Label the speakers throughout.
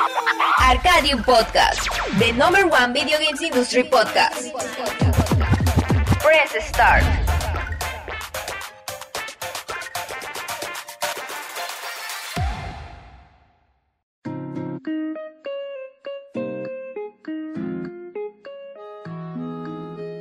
Speaker 1: Arcadium Podcast, the number one video games industry podcast. Press start.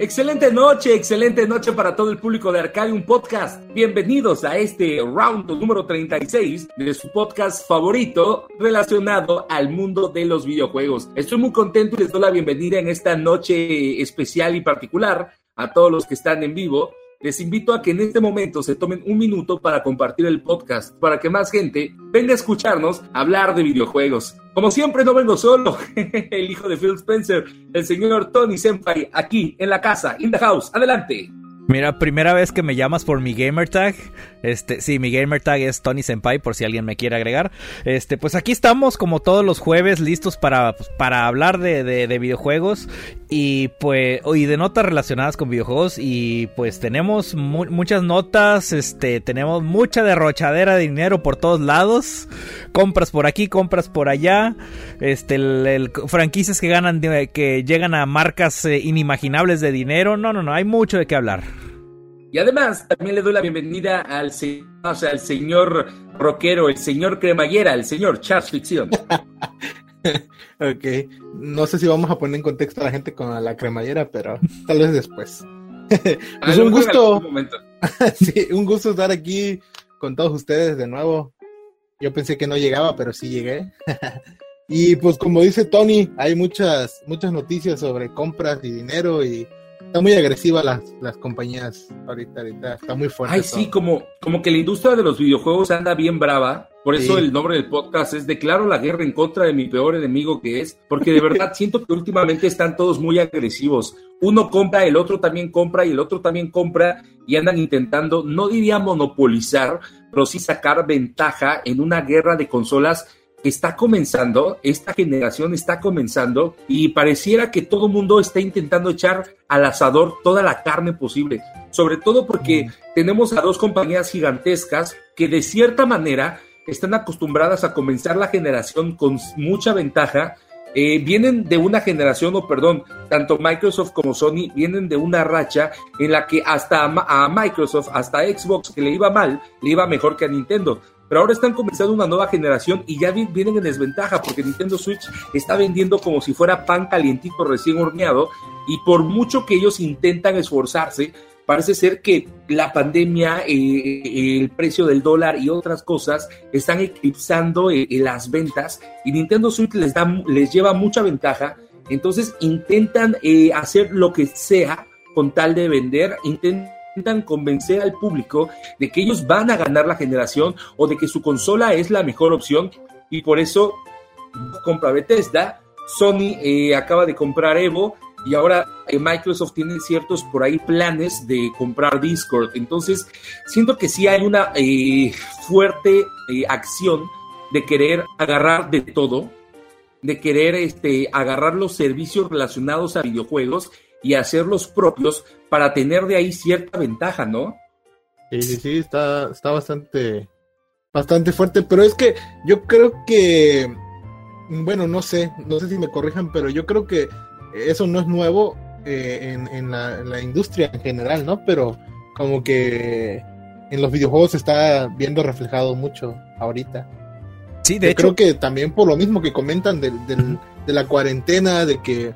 Speaker 2: Excelente noche, excelente noche para todo el público de Arcadium Podcast. Bienvenidos a este round número 36 de su podcast favorito relacionado al mundo de los videojuegos. Estoy muy contento y les doy la bienvenida en esta noche especial y particular a todos los que están en vivo. Les invito a que en este momento se tomen un minuto para compartir el podcast, para que más gente venga a escucharnos hablar de videojuegos. Como siempre, no vengo solo, el hijo de Phil Spencer, el señor Tony Senpai, aquí en la casa, in the house. Adelante.
Speaker 3: Mira, primera vez que me llamas por mi gamer tag. Este, sí, mi gamer tag es Tony Senpai, por si alguien me quiere agregar. Este, pues aquí estamos, como todos los jueves, listos para, pues, para hablar de, de, videojuegos y pues, y de notas relacionadas con videojuegos. Y pues tenemos muchas notas, este, tenemos mucha derrochadera de dinero por todos lados. Compras por aquí, compras por allá. Este, el, franquicias que ganan, que llegan a marcas eh, inimaginables de dinero. No, no, no, hay mucho de qué hablar.
Speaker 2: Y además, también le doy la bienvenida al, o sea, al señor rockero, el señor cremallera, el señor Charles Ficción.
Speaker 4: ok, no sé si vamos a poner en contexto a la gente con la cremallera, pero tal vez después. pues un gusto. sí, un gusto estar aquí con todos ustedes de nuevo. Yo pensé que no llegaba, pero sí llegué. y pues como dice Tony, hay muchas, muchas noticias sobre compras y dinero y Está muy agresiva las, las compañías ahorita, ahorita, está muy fuerte.
Speaker 2: Ay, sí, como, como que la industria de los videojuegos anda bien brava. Por eso el nombre del podcast es Declaro la guerra en contra de mi peor enemigo que es, porque de verdad siento que últimamente están todos muy agresivos. Uno compra, el otro también compra y el otro también compra y andan intentando, no diría monopolizar, pero sí sacar ventaja en una guerra de consolas está comenzando, esta generación está comenzando y pareciera que todo el mundo está intentando echar al asador toda la carne posible, sobre todo porque tenemos a dos compañías gigantescas que de cierta manera están acostumbradas a comenzar la generación con mucha ventaja. Eh, vienen de una generación, o perdón, tanto Microsoft como Sony vienen de una racha en la que hasta a Microsoft, hasta Xbox, que le iba mal, le iba mejor que a Nintendo pero ahora están comenzando una nueva generación y ya vienen en desventaja porque Nintendo Switch está vendiendo como si fuera pan calientito recién horneado y por mucho que ellos intentan esforzarse, parece ser que la pandemia, eh, el precio del dólar y otras cosas están eclipsando eh, las ventas y Nintendo Switch les, da, les lleva mucha ventaja, entonces intentan eh, hacer lo que sea con tal de vender, intentan intentan convencer al público de que ellos van a ganar la generación o de que su consola es la mejor opción y por eso compra Bethesda, Sony eh, acaba de comprar Evo y ahora eh, Microsoft tiene ciertos por ahí planes de comprar Discord. Entonces, siento que sí hay una eh, fuerte acción de querer agarrar de todo, de querer este, agarrar los servicios relacionados a videojuegos y hacerlos propios para tener de ahí cierta ventaja, ¿no?
Speaker 4: Sí, sí, sí, está, está bastante, bastante fuerte, pero es que yo creo que, bueno, no sé, no sé si me corrijan, pero yo creo que eso no es nuevo eh, en, la, industria en general, ¿no? Pero como que en los videojuegos se está viendo reflejado mucho ahorita.
Speaker 3: Sí, de
Speaker 4: hecho. Creo que también por lo mismo que comentan de la cuarentena, de que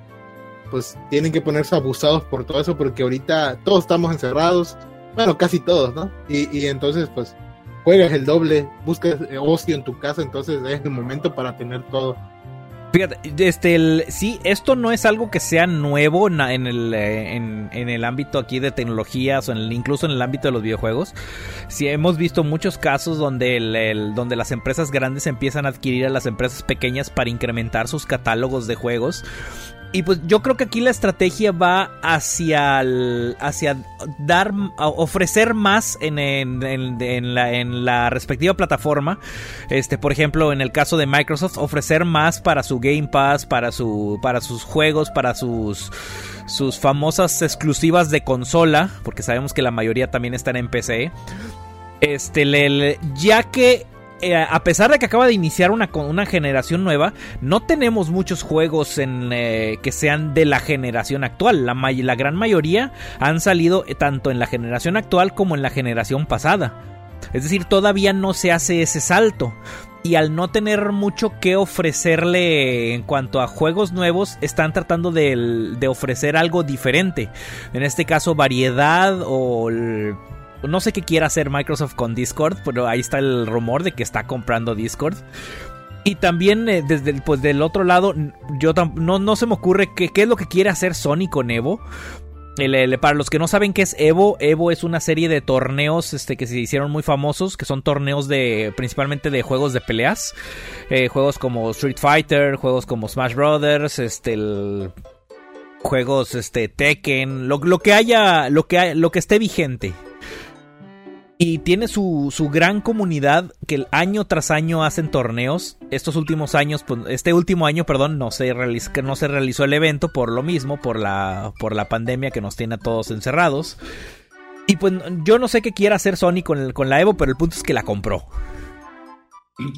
Speaker 4: pues tienen que ponerse abusados por todo eso porque ahorita todos estamos encerrados, bueno, casi todos, ¿no? Y, entonces pues juegas el doble, buscas ocio en tu casa, entonces es el momento para tener todo.
Speaker 3: Fíjate, este, el, sí, esto no es algo que sea nuevo en, el, eh, en, el ámbito aquí de tecnologías o en incluso en el ámbito de los videojuegos. Sí, hemos visto muchos casos donde, el, donde las empresas grandes empiezan a adquirir a las empresas pequeñas para incrementar sus catálogos de juegos. Y pues yo creo que aquí la estrategia va hacia, hacia dar, ofrecer más en, en, la, en, la, respectiva plataforma. Este, por ejemplo, en el caso de Microsoft, ofrecer más para su Game Pass, para, su, para sus juegos, para sus, sus famosas exclusivas de consola, porque sabemos que la mayoría también están en PC. Este, ya que eh, a pesar de que acaba de iniciar una, una generación nueva, no tenemos muchos juegos en, eh, que sean de la generación actual. La, la gran mayoría han salido tanto en la generación actual como en la generación pasada. Es decir, todavía no se hace ese salto y al no tener mucho que ofrecerle en cuanto a juegos nuevos, están tratando de, ofrecer algo diferente. En este caso, variedad o... no sé qué quiera hacer Microsoft con Discord, pero ahí está el rumor de que está comprando Discord. Y también eh, desde el, pues, del otro lado, yo no, no se me ocurre qué es lo que quiere hacer Sony con Evo. Para los que no saben qué es Evo, Evo es una serie de torneos este, que se hicieron muy famosos, que son torneos de principalmente de juegos de peleas, eh, juegos como Street Fighter, juegos como Smash Brothers, este, juegos este Tekken, lo, lo que haya, lo que, lo que esté vigente y tiene su, su, gran comunidad que año tras año hacen torneos. Estos últimos años, pues, este último año, perdón, no se, realizó, no se realizó el evento por lo mismo, por la, por la pandemia que nos tiene a todos encerrados. Y pues yo no sé qué quiera hacer Sony con, con la Evo, pero el punto es que la compró.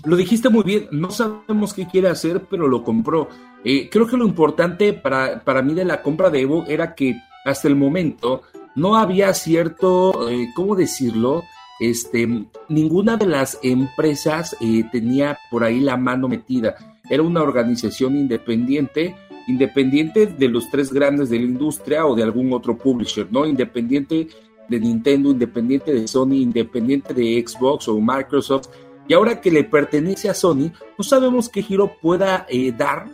Speaker 2: Lo dijiste muy bien, no sabemos qué quiere hacer, pero lo compró. Eh, creo que lo importante para, para mí de la compra de Evo era que hasta el momento no había cierto, eh, ¿cómo decirlo? Este, ninguna de las empresas eh, tenía por ahí la mano metida. Era una organización independiente, independiente de los tres grandes de la industria o de algún otro publisher, ¿no? Independiente de Nintendo, independiente de Sony, independiente de Xbox o Microsoft. Y ahora que le pertenece a Sony, no sabemos qué giro pueda eh, dar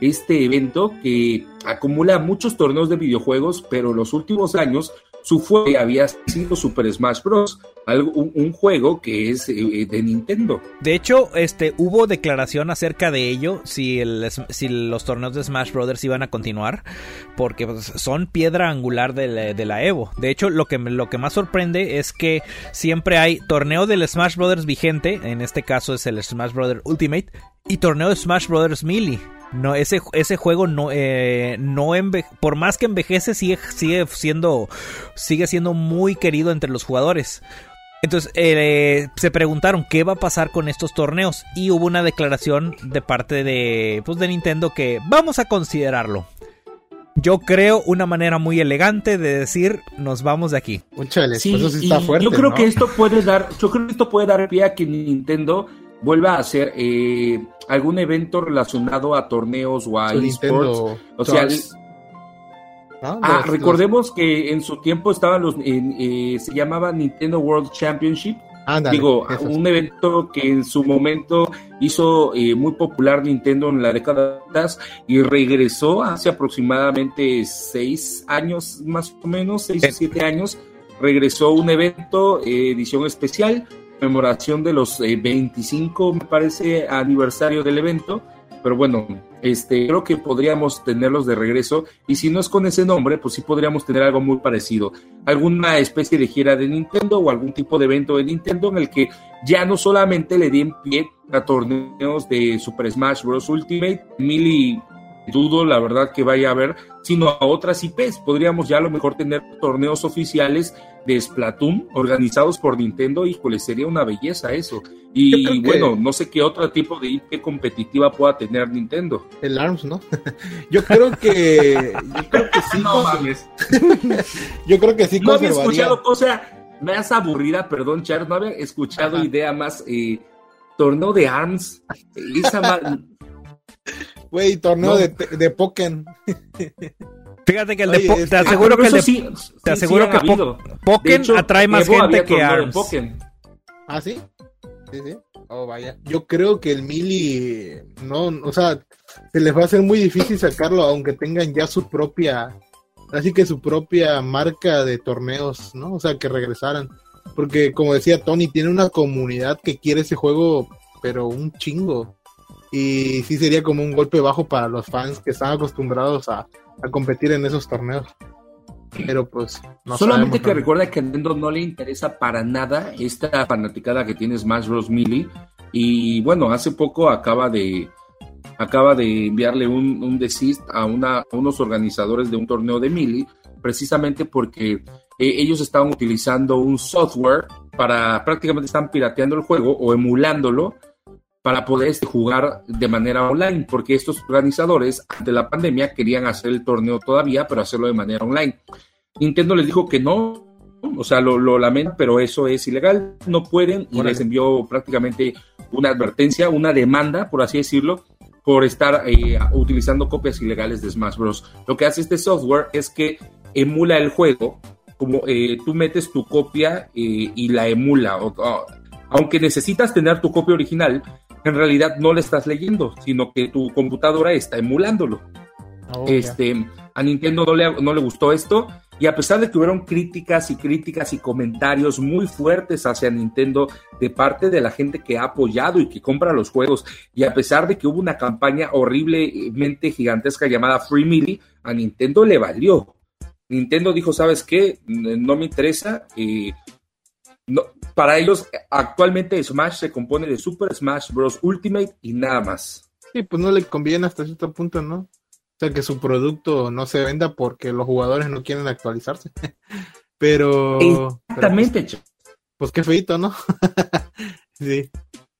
Speaker 2: este evento que acumula muchos torneos de videojuegos, pero los últimos años su fuerte había sido Super Smash Bros. un, juego que es eh, de Nintendo.
Speaker 3: De hecho, este hubo declaración acerca de ello, si, los torneos de Smash Bros. iban a continuar, porque pues, son piedra angular de la, Evo. De hecho, lo que, lo que más sorprende es que siempre hay torneo del Smash Bros. vigente, en este caso es el Smash Bros. Ultimate, y torneo de Smash Bros. Melee. No, ese, ese juego no, eh, no por más que envejece, sigue, sigue, siendo, sigue siendo muy querido entre los jugadores. Entonces eh, se preguntaron qué va a pasar con estos torneos y hubo una declaración de parte de, pues, de Nintendo que vamos a considerarlo. Yo creo una manera muy elegante de decir nos vamos de aquí.
Speaker 2: sí, eso sí está fuerte. Yo creo que esto puede dar, yo creo que esto puede dar pie a que Nintendo vuelva a hacer eh, algún evento relacionado a torneos o a esports. O sea, ah, ah recordemos que en su tiempo estaban los, eh, se llamaba Nintendo World Championship. Digo, un evento que en su momento hizo eh, muy popular Nintendo en la década y regresó hace aproximadamente seis años, más o menos, seis o siete años. Regresó un evento, edición especial, conmemoración de los 25, eh, me parece, aniversario del evento. Pero bueno, este, creo que podríamos tenerlos de regreso. Y si no es con ese nombre, pues sí podríamos tener algo muy parecido. Alguna especie de gira de Nintendo o algún tipo de evento de Nintendo en el que ya no solamente le den pie a torneos de Super Smash Bros. Ultimate, Mili dudo la verdad que vaya a haber, sino a otras IPs. Podríamos ya a lo mejor tener torneos oficiales de Splatoon organizados por Nintendo, híjole, sería una belleza eso. Y bueno, no sé qué otro tipo de IP competitiva pueda tener Nintendo.
Speaker 4: El ARMS, ¿no? yo creo que yo creo que sí.
Speaker 2: No mames.
Speaker 4: yo creo que sí.
Speaker 2: No había escuchado cosa más aburrida, perdón, Char, no había escuchado idea más eh, torneo de ARMS. Esa
Speaker 4: Güey, torneo de, de Pokémon.
Speaker 3: Fíjate que el de Pokémon, te aseguro que el de, te aseguro que Pokémon atrae más gente que ARMS.
Speaker 4: ¿Ah, sí? Sí, sí. Oh, vaya. Yo creo que el Mili no, o sea, se les va a hacer muy difícil sacarlo aunque tengan ya su propia así que su propia marca de torneos, ¿no? O sea, que regresaran. Porque como decía Tony, tiene una comunidad que quiere ese juego, pero un chingo y sí sería como un golpe bajo para los fans que están acostumbrados a, competir en esos torneos. Pero pues
Speaker 2: no Solamente que recuerda que a Nintendo no le interesa para nada esta fanaticada que tiene Smash Bros. Melee. Y bueno, hace poco acaba de acaba de enviarle un, un desist a, una, a unos organizadores de un torneo de Melee precisamente porque eh, ellos estaban utilizando un software para prácticamente están pirateando el juego o emulándolo para poder este, jugar de manera online, porque estos organizadores ante la pandemia querían hacer el torneo todavía, pero hacerlo de manera online. Nintendo les dijo que no, o sea, lo, lo lamento, pero eso es ilegal, no pueden y les envió prácticamente una advertencia, una demanda, por así decirlo, por estar eh, utilizando copias ilegales de Smash Bros. Lo que hace este software es que emula el juego, como eh, tú metes tu copia eh, y la emula. aunque necesitas tener tu copia original, en realidad no la estás leyendo, sino que tu computadora está emulándolo. Oh, este, a Nintendo no le, no le gustó esto y a pesar de que hubieron críticas y críticas y comentarios muy fuertes hacia Nintendo de parte de la gente que ha apoyado y que compra los juegos, y a pesar de que hubo una campaña horriblemente gigantesca llamada Free Mili, a Nintendo le valió. Nintendo dijo, ¿sabes qué? No me interesa. y no, para ellos, actualmente Smash se compone de Super Smash Bros. Ultimate y nada más.
Speaker 4: Sí, pues no le conviene hasta cierto punto, ¿no? O sea, que su producto no se venda porque los jugadores no quieren actualizarse. pero.
Speaker 2: Exactamente,
Speaker 4: pues, pues, qué feito, ¿no?
Speaker 2: sí.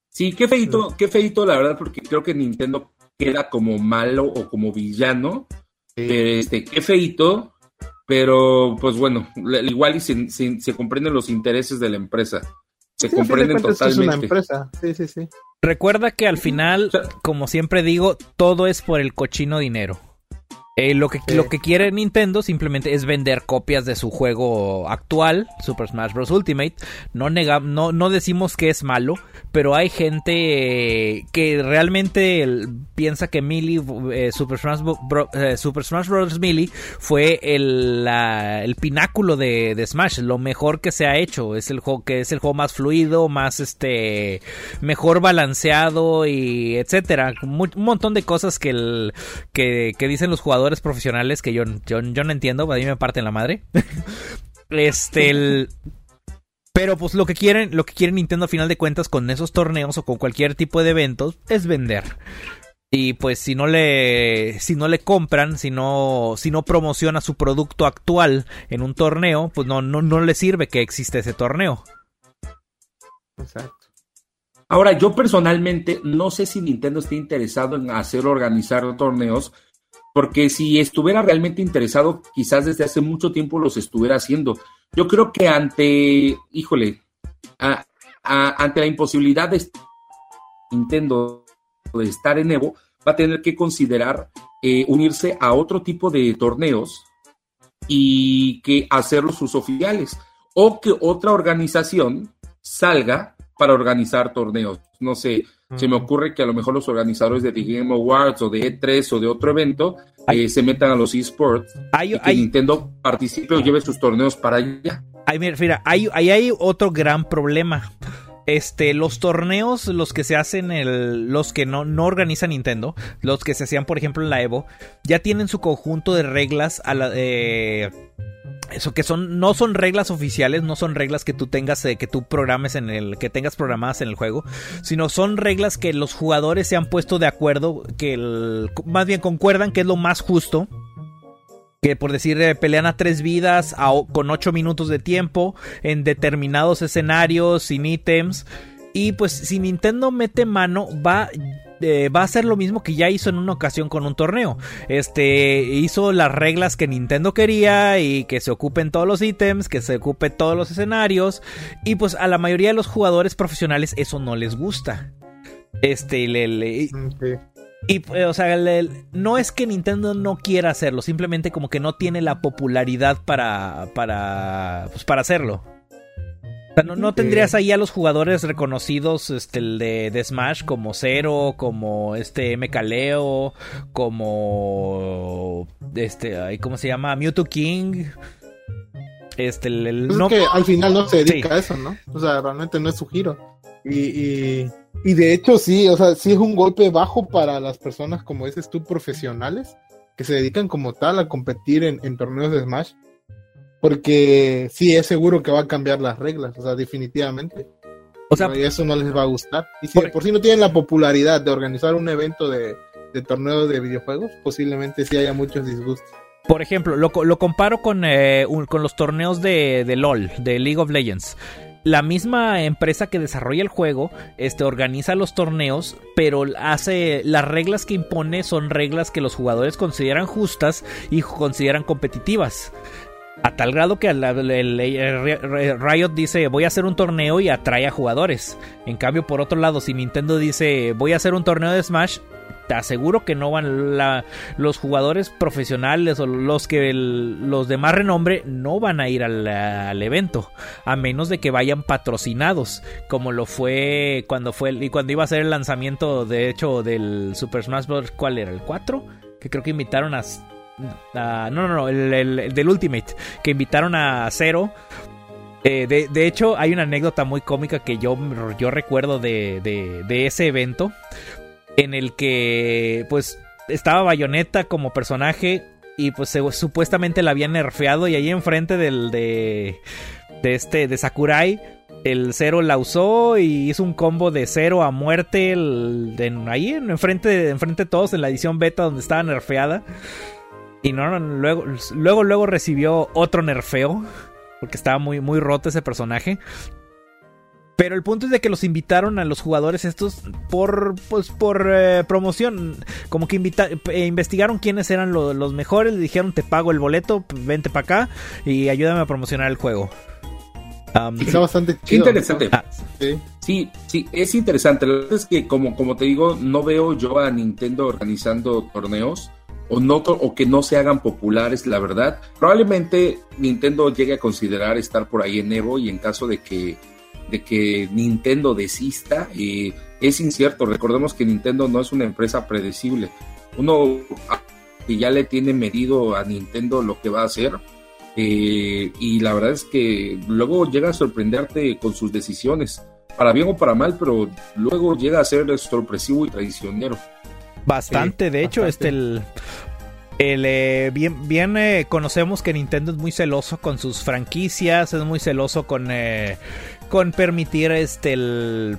Speaker 2: Sí, qué feito, qué feito, la verdad, porque creo que Nintendo queda como malo o como villano. Este, qué feito, pero pues bueno, igual y se, se, comprenden los intereses de la empresa. Se comprenden totalmente. Es una empresa.
Speaker 4: Sí, sí, sí.
Speaker 3: Recuerda que al final, como siempre digo, todo es por el cochino dinero. Eh, lo, que, lo que quiere Nintendo simplemente es vender copias de su juego actual, Super Smash Bros. Ultimate. No, no, no decimos que es malo, pero hay gente que realmente piensa que Melee, eh, Super, Smash eh, Super, Smash Bros. Melee fue el, el pináculo de, de, Smash, lo mejor que se ha hecho. Es el juego que es el juego más fluido, más este mejor balanceado y etcétera. Un montón de cosas que, el, que, que dicen los jugadores profesionales que yo, yo, no entiendo, a mí me parten la madre. este, Pero pues lo que quieren, lo que quieren Nintendo a final de cuentas con esos torneos o con cualquier tipo de eventos es vender. Y pues si no le si no le compran, si no si no promociona su producto actual en un torneo, pues no no no le sirve que existe ese torneo.
Speaker 2: Exacto. Ahora, yo personalmente no sé si Nintendo está interesado en hacer organizar torneos porque si estuviera realmente interesado, quizás desde hace mucho tiempo los estuviera haciendo. Yo creo que ante, híjole, ante la imposibilidad de Nintendo de estar en Evo, va a tener que considerar eh, unirse a otro tipo de torneos y que hacerlos sus oficiales o que otra organización salga para organizar torneos. No sé, se me ocurre que a lo mejor los organizadores de The Game Awards o de E3 o de otro evento eh, se metan a los esports y que Nintendo participe o lleve sus torneos para allá.
Speaker 3: Ay, mira, ahí hay, otro gran problema. Este, los torneos, los que se hacen, el, los que no, no organiza Nintendo, los que se hacían, por ejemplo, en la Evo, ya tienen su conjunto de reglas a la, eh, eso que son no son reglas oficiales, no son reglas que tú tengas eh, que tú programes en el que tengas programadas en el juego, sino son reglas que los jugadores se han puesto de acuerdo, que más bien concuerdan que es lo más justo. Que por decir eh, pelean a tres vidas con ocho minutos de tiempo en determinados escenarios sin ítems y pues si Nintendo mete mano va eh, va a hacer lo mismo que ya hizo en una ocasión con un torneo. Este hizo las reglas que Nintendo quería y que se ocupen todos los ítems, que se ocupe todos los escenarios. Y pues a la mayoría de los jugadores profesionales eso no les gusta. Este, le, Y, eh, o sea, no es que Nintendo no quiera hacerlo, simplemente como que no tiene la popularidad para, para, pues, para hacerlo no, tendrías ahí a los jugadores reconocidos este, el de, Smash como Zero, como este MKLeo, como este, ¿cómo se llama? Mewtwo King. Este, el,
Speaker 4: pues que al final no se dedica a eso, ¿no? O sea, realmente no es su giro. Y, y, de hecho sí, o sea, sí es un golpe bajo para las personas, como dices tú, profesionales, que se dedican como tal a competir en, en torneos de Smash porque sí, es seguro que va a cambiar las reglas, o sea, definitivamente. O sea, y eso no les va a gustar. Y si por, sí no tienen la popularidad de organizar un evento de, de torneo de videojuegos, posiblemente sí haya muchos disgustos.
Speaker 3: Por ejemplo, lo, comparo con, eh, con los torneos de, de LOL, de League of Legends la misma empresa que desarrolla el juego este, organiza los torneos, pero hace las reglas que impone son reglas que los jugadores consideran justas y consideran competitivas. A tal grado que Riot dice voy a hacer un torneo y atrae a jugadores. En cambio, por otro lado, si Nintendo dice voy a hacer un torneo de Smash, te aseguro que no van los jugadores profesionales o los que los de más renombre no van a ir al, evento a menos de que vayan patrocinados como lo fue cuando fue y cuando iba a ser el lanzamiento de hecho del Super Smash Bros. ¿Cuál era? ¿El 4? Que creo que invitaron a... no, no, no, el, del Ultimate. Que invitaron a Zero. Eh, de, hecho, hay una anécdota muy cómica que yo, yo recuerdo de, de ese evento en el que pues estaba Bayonetta como personaje y pues supuestamente la habían nerfeado y ahí enfrente del de, de este de Sakurai el cero la usó y hizo un combo de cero a muerte ahí enfrente de, enfrente de todos en la edición beta donde estaba nerfeada. Y no, luego luego luego recibió otro nerfeo porque estaba muy muy roto ese personaje pero el punto es de que los invitaron a los jugadores estos por, pues, por eh, promoción. Como que eh, investigaron quiénes eran los mejores. Le dijeron, te pago el boleto, vente para acá y ayúdame a promocionar el juego.
Speaker 4: Está bastante chido.
Speaker 2: Interesante. Ah. ¿Sí? sí, es interesante. La verdad es que, como, como te digo, no veo yo a Nintendo organizando torneos o, no, o que no se hagan populares, la verdad. Probablemente Nintendo llegue a considerar estar por ahí en Evo y en caso de que de que Nintendo desista y es incierto. Recordemos que Nintendo no es una empresa predecible. Uno que ya le tiene medido a Nintendo lo que va a hacer eh, y la verdad es que luego llega a sorprenderte con sus decisiones, para bien o para mal, pero luego llega a ser sorpresivo y traicionero.
Speaker 3: Bastante, de hecho, este el el, eh, bien bien eh, conocemos que Nintendo es muy celoso con sus franquicias, es muy celoso con, con permitir este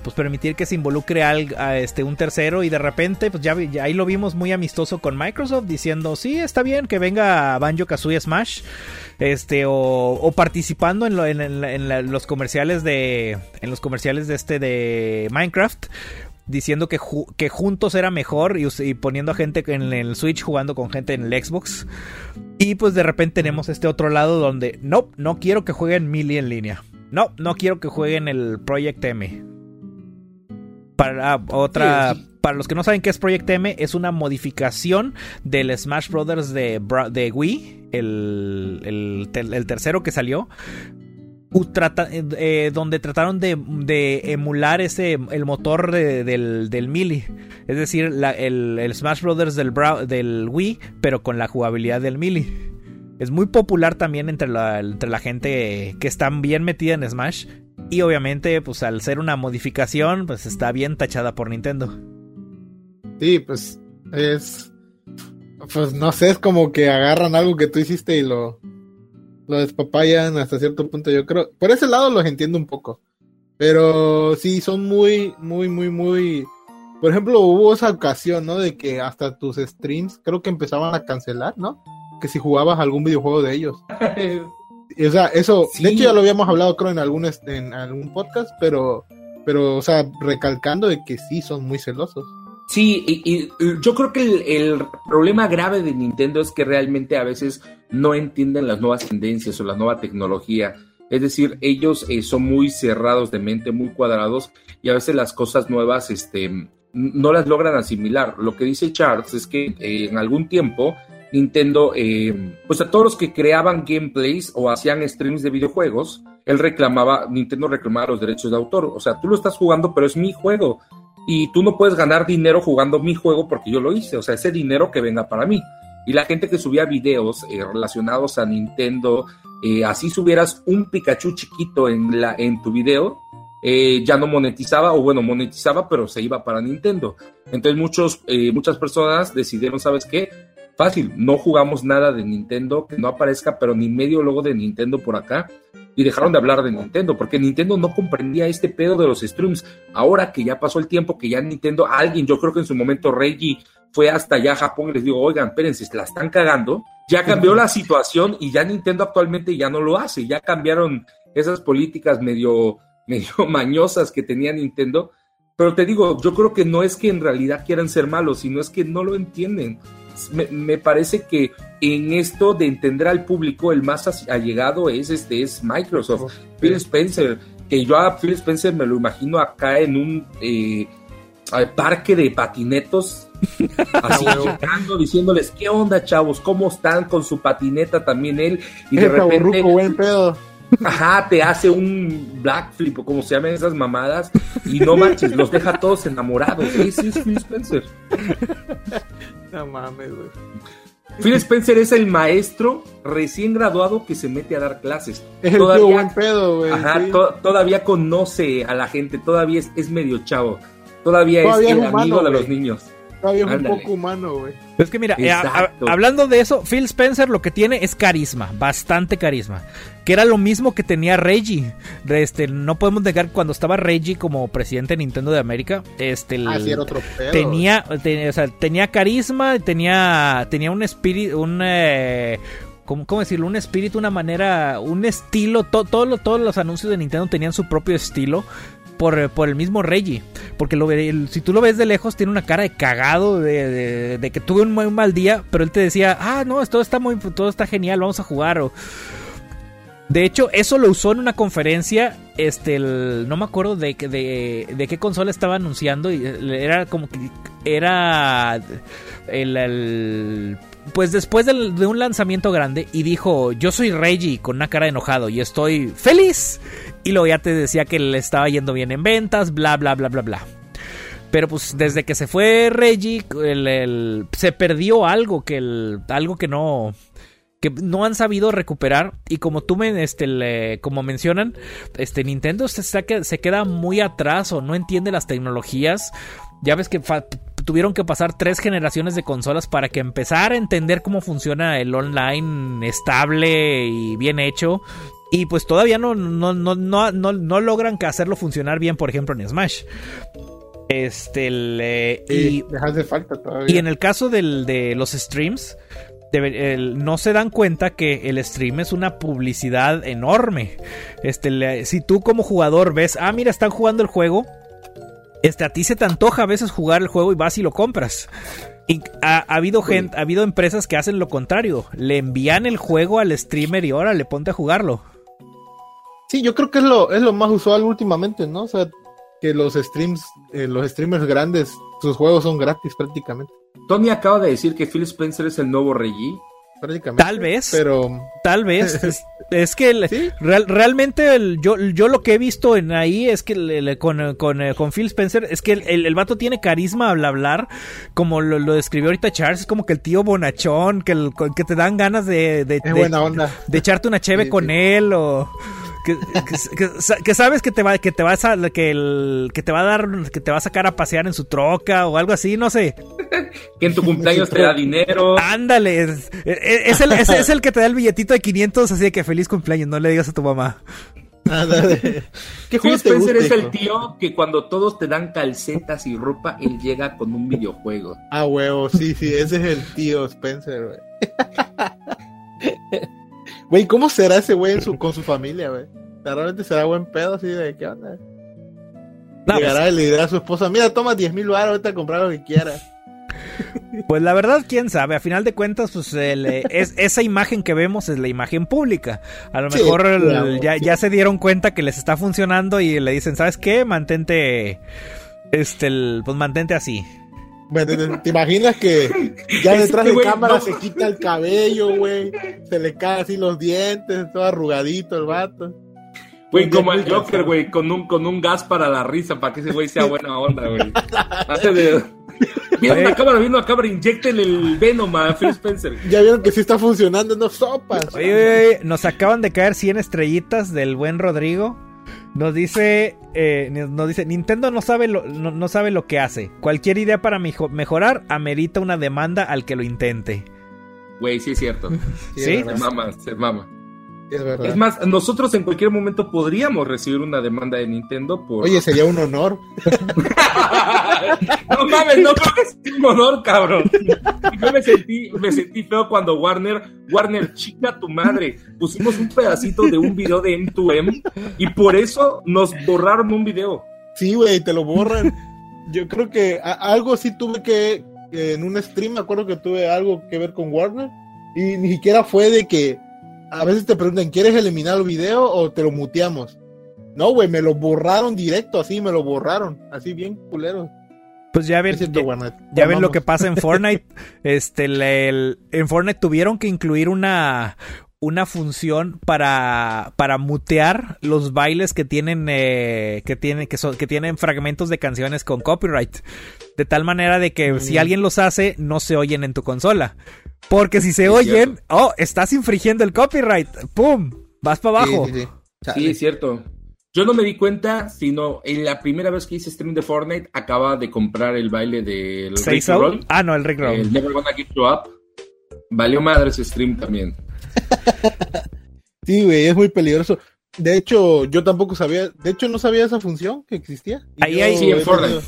Speaker 3: pues permitir que se involucre al, a este un tercero y de repente pues ya, ahí lo vimos muy amistoso con Microsoft diciendo sí está bien que venga Banjo Kazooie Smash este o, participando en, los comerciales de en los comerciales de este de Minecraft diciendo que, que juntos era mejor y, poniendo a gente en el Switch jugando con gente en el Xbox. Y pues de repente tenemos este otro lado donde no, no quiero que jueguen Melee en línea. No, no quiero que jueguen el Project M. Para ah, otra. Para los que no saben qué es Project M, es una modificación del Smash Brothers de, de Wii, el, el, tercero que salió. Eh, donde trataron de, emular ese el motor del, del Melee. Es decir, el, el, Smash Brothers del, del Wii, pero con la jugabilidad del Melee es muy popular también entre la, entre la gente que está bien metida en Smash. Y obviamente, pues al ser una modificación, pues está bien tachada por Nintendo.
Speaker 4: Sí, pues es. Pues no sé, es como que agarran algo que tú hiciste y lo. Lo despapayan hasta cierto punto, yo creo. Por ese lado los entiendo un poco. Pero sí, son muy, muy, muy, muy. Por ejemplo, hubo esa ocasión, ¿no? De que hasta tus streams creo que empezaban a cancelar, ¿no? Que si jugabas algún videojuego de ellos. o sea, eso, de hecho ya lo habíamos hablado creo en algún, en algún podcast, pero, pero, o sea, recalcando de que sí son muy celosos.
Speaker 2: Sí, y, yo creo que el, problema grave de Nintendo es que realmente a veces no entienden las nuevas tendencias o la nueva tecnología. Es decir, ellos eh, son muy cerrados de mente, muy cuadrados, y a veces las cosas nuevas este, no las logran asimilar. Lo que dice Charles es que eh, en algún tiempo Nintendo, eh, pues a todos los que creaban gameplays o hacían streams de videojuegos, él reclamaba, Nintendo reclamaba los derechos de autor. O sea, tú lo estás jugando, pero es mi juego. Y tú no puedes ganar dinero jugando mi juego porque yo lo hice. O sea, ese dinero que venga para mí. Y la gente que subía videos eh, relacionados a Nintendo, eh, así subieras un Pikachu chiquito en, la, en tu video, ya no monetizaba, o bueno, monetizaba, pero se iba para Nintendo. Entonces muchos, muchas personas decidieron, ¿sabes qué? Fácil, no jugamos nada de Nintendo, que no aparezca, pero ni medio logo de Nintendo por acá. Y dejaron de hablar de Nintendo, porque Nintendo no comprendía este pedo de los streams. Ahora que ya pasó el tiempo, que ya Nintendo, alguien, yo creo que en su momento Reggie fue hasta allá a Japón y les digo, oigan, espérense, la están cagando. Ya cambió la situación y ya Nintendo actualmente ya no lo hace, ya cambiaron esas políticas medio, medio mañosas que tenía Nintendo. Pero te digo, yo creo que no es que en realidad quieran ser malos, sino es que no lo entienden. Me, parece que en esto de entender al público, el más allegado es, este, es Microsoft. Phil Spencer, que yo a Phil Spencer me lo imagino acá en un eh, parque de patinetos, así llegando, diciéndoles, ¿qué onda, chavos? ¿Cómo están con su patineta también él? Y de repente...
Speaker 4: buen pedo
Speaker 2: Ajá, te hace un black flip o como se llaman esas mamadas y no manches, los deja todos enamorados. Ese es Phil Spencer.
Speaker 4: No mames, güey.
Speaker 2: Phil Spencer es el maestro recién graduado que se mete a dar clases.
Speaker 4: Es todavía, el buen pedo, güey.
Speaker 2: Ajá, todavía conoce a la gente, todavía es, medio chavo. Todavía, es el amigo de los niños.
Speaker 4: Todavía es un poco humano, güey.
Speaker 3: Es que mira, eh, hablando de eso, Phil Spencer lo que tiene es carisma, bastante carisma. Que era lo mismo que tenía Reggie. Este, no podemos negar que cuando estaba Reggie como presidente de Nintendo de América, este,
Speaker 4: ah, era otro pedo.
Speaker 3: tenía, o sea, tenía carisma, tenía, tenía un espíritu, un eh, ¿Cómo, decirlo? Un espíritu, una manera, un estilo. todos los anuncios de Nintendo tenían su propio estilo por, el mismo Reggie. Porque lo, si tú lo ves de lejos, tiene una cara de cagado, de, que tuve un, mal día, pero él te decía, ah, no, todo está, muy, todo está genial, vamos a jugar. De hecho, eso lo usó en una conferencia. Este, no me acuerdo de, de, de qué consola estaba anunciando. Y era como que era el, pues después de un lanzamiento grande y dijo, yo soy Reggie con una cara enojado y estoy feliz. Y luego ya te decía que le estaba yendo bien en ventas, bla, bla, bla, bla, bla. Pero pues desde que se fue Reggie, se perdió algo que, el, algo que no, que no han sabido recuperar y como tú me este como mencionan este Nintendo se, se queda muy atrás o no entiende las tecnologías ya ves que tuvieron que pasar tres generaciones de consolas para que empezara a entender cómo funciona el online estable y bien hecho y pues todavía no, no, no, no, no, logran que hacerlo funcionar bien, por ejemplo, en Smash. Este, le, y,
Speaker 4: falta todavía.
Speaker 3: y en el caso del, de los streams, no se dan cuenta que el stream es una publicidad enorme. Este, si tú como jugador ves, ah, mira, están jugando el juego, este, a ti se te antoja a veces jugar el juego y vas y lo compras. Y ha, habido gente, ha habido empresas que hacen lo contrario. Le envían el juego al streamer y ahora le ponte a jugarlo.
Speaker 4: Sí, yo creo que es lo, es lo más usual últimamente, ¿no? O sea, que los streams, eh, los streamers grandes, sus juegos son gratis prácticamente.
Speaker 2: Tony acaba de decir que Phil Spencer es el nuevo Reggie.
Speaker 4: Prácticamente.
Speaker 3: Tal vez.
Speaker 4: Pero.
Speaker 3: Tal vez. es, que realmente yo, yo lo que he visto en ahí es que con, eh, con, Phil Spencer es que el, el, vato tiene carisma al hablar, como lo, describió ahorita Charles, es como que el tío bonachón, que, el, que te dan ganas de, de, de, echarte una cheve con él o que, sabes que te va que te vas a que, el, que te va a dar que te va a sacar a pasear en su troca o algo así, no sé.
Speaker 2: que en tu cumpleaños te da dinero.
Speaker 3: Ándale, es, el, es, el que te da el billetito de 500 así de que feliz cumpleaños, no le digas a tu mamá.
Speaker 2: ¿Qué juego Spencer es el tío que cuando todos te dan calcetas y ropa, él llega con un videojuego.
Speaker 4: Ah, huevo, sí, sí, ese es el tío Spencer, güey. Güey, ¿cómo será ese güey con su familia, güey? ¿Realmente será buen pedo así de qué onda? No, Llegará pues, y le dirá a su esposa, mira, toma 10 mil baros, ahorita comprar lo que quieras.
Speaker 3: Pues la verdad, quién sabe. A final de cuentas, pues es, esa imagen que vemos es la imagen pública. A lo mejor ya, ya, se dieron cuenta que les está funcionando y le dicen, ¿sabes qué? Mantente, este, pues mantente así.
Speaker 4: ¿Te imaginas que ya detrás de cámara se quita el cabello, güey? Se le caen así los dientes, todo arrugadito el vato.
Speaker 2: Güey, como el Joker, güey, con un, con un gas para la risa, para que ese güey sea buena onda, güey. Hace de... Viene una cámara, viene una cámara, inyecten el Venom a Phil Spencer.
Speaker 4: Ya vieron que sí está funcionando, no sopas.
Speaker 3: Oye, nos acaban de caer 100 estrellitas del buen Rodrigo. Nos dice, eh, nos dice, Nintendo no sabe, lo, no, sabe lo que hace. Cualquier idea para mejorar amerita una demanda al que lo intente.
Speaker 2: Güey, sí es cierto.
Speaker 3: ¿Sí?
Speaker 2: Se mama, se mama.
Speaker 4: Es verdad.
Speaker 2: Es más, nosotros en cualquier momento podríamos recibir una demanda de Nintendo por.
Speaker 4: Oye, sería un honor.
Speaker 2: no mames, no creo que sea un honor, cabrón. Yo me sentí, me sentí feo cuando Warner, Warner, chica tu madre, pusimos un pedacito de un video de M2M y por eso nos borraron un video.
Speaker 4: Sí, güey, te lo borran. Yo creo que algo sí tuve que, en un stream, me acuerdo que tuve algo que ver con Warner y ni siquiera fue de que a veces te preguntan, ¿quieres eliminar el video o te lo muteamos? No, güey, me lo borraron directo, así me lo borraron, así bien culero.
Speaker 3: Pues ya ven, ya, ven lo que pasa en Fortnite. este, en Fortnite tuvieron que incluir una, una función para, para mutear los bailes que tienen eh, que tienen que, son, que tienen fragmentos de canciones con copyright de tal manera de que si mm. alguien los hace no se oyen en tu consola porque si se oyen, oh, estás infringiendo el copyright. ¡Pum! Vas para abajo.
Speaker 2: Sí, es cierto. Yo no me di cuenta, sino en la primera vez que hice stream de Fortnite, acaba de comprar el baile del
Speaker 3: Rick Roll. Ah, no, el Rick Roll.
Speaker 2: El Never Gonna Give You Up. Valió madre ese stream también.
Speaker 4: sí, güey, es muy peligroso. De hecho, yo tampoco sabía, de hecho no sabía esa función que existía.
Speaker 3: ahí, ahí,
Speaker 2: sí, en Fortnite.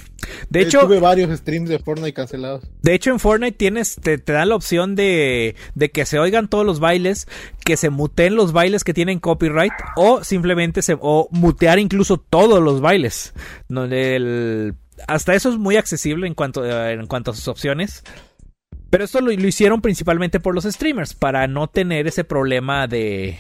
Speaker 3: de hecho,
Speaker 4: tuve varios streams de Fortnite cancelados.
Speaker 3: De hecho, en Fortnite tienes, te, te da la opción de, de que se oigan todos los bailes, que se muteen los bailes que tienen copyright, o simplemente se, o mutear incluso todos los bailes. No, el, hasta eso es muy accesible en cuanto, en cuanto a sus opciones. Pero esto lo hicieron principalmente por los streamers, para no tener ese problema de,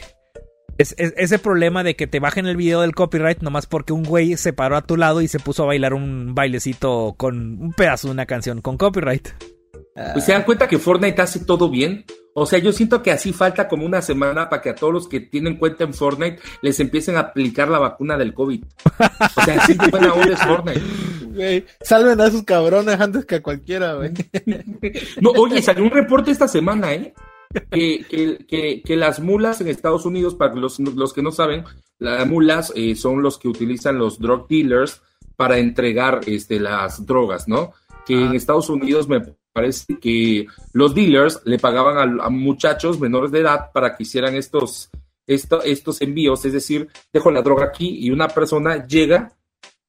Speaker 3: es, ese problema de que te bajen el video del copyright nomás porque un güey se paró a tu lado y se puso a bailar un bailecito con un pedazo de una canción con copyright.
Speaker 2: Pues se dan cuenta que Fortnite hace todo bien. O sea, yo siento que así falta como una semana para que a todos los que tienen cuenta en Fortnite les empiecen a aplicar la vacuna del COVID. O sea, así buena onda es Fortnite.
Speaker 4: salven a esos cabrones antes que a cualquiera, güey.
Speaker 2: No, oye, salió un reporte esta semana, ¿eh? que, que, las mulas en Estados Unidos, para los, los que no saben, las mulas eh, son los que utilizan los drug dealers para entregar este, las drogas, ¿no? Que en Estados Unidos me parece que los dealers le pagaban a, muchachos menores de edad para que hicieran estos, estos envíos, es decir, dejo la droga aquí y una persona llega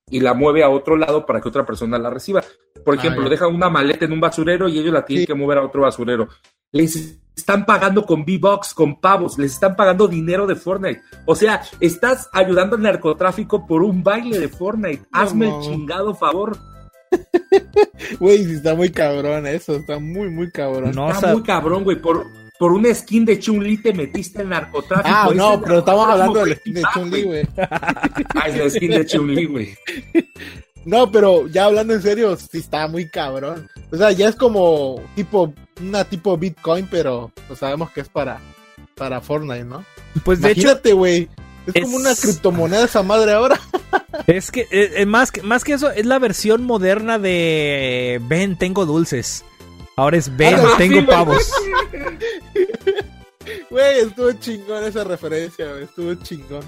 Speaker 2: y la mueve a otro lado para que otra persona la reciba. Por ah, ejemplo, deja una maleta en un basurero y ellos la tienen que mover a otro basurero. Les están pagando con V-Box, con pavos, les están pagando dinero de Fortnite. O sea, estás ayudando al narcotráfico por un baile de Fortnite. Hazme el chingado favor.
Speaker 4: Güey, está muy cabrón eso, está muy, muy cabrón.
Speaker 2: No, está muy cabrón, güey. Por, por una skin de Chun-Li te metiste en narcotráfico.
Speaker 4: Ah, no, pero estamos hablando de la skin de Chun-Li, güey.
Speaker 2: Ah, es la skin de Chun-Li, güey.
Speaker 4: No, pero ya hablando en serio, sí está muy cabrón. O sea, ya es como tipo, una tipo Bitcoin, pero pues sabemos que es para, para Fortnite, ¿no?
Speaker 3: Pues de
Speaker 4: Imagínate, güey. Es, como una criptomoneda esa madre ahora.
Speaker 3: es que, eh, eh, más, que, más que eso, es la versión moderna de ven, tengo dulces. Ahora es ven, tengo pavos.
Speaker 4: Güey, estuvo chingón esa referencia, güey. Estuvo chingón.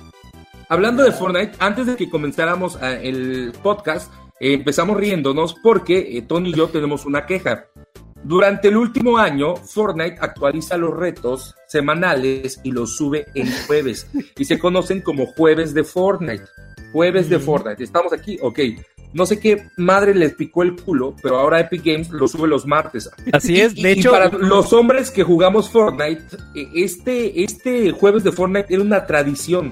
Speaker 2: Hablando de Fortnite, antes de que comenzáramos eh, el podcast, eh, empezamos riéndonos porque eh, Tony y yo tenemos una queja. Durante el último año, Fortnite actualiza los retos semanales y los sube en jueves. Y se conocen como jueves de Fortnite. Jueves de Fortnite. ¿Estamos aquí? Ok. No sé qué madre les picó el culo, pero ahora Epic Games lo sube los martes.
Speaker 3: Así es, de hecho.
Speaker 2: para los hombres que jugamos Fortnite, este, este jueves de Fortnite era una tradición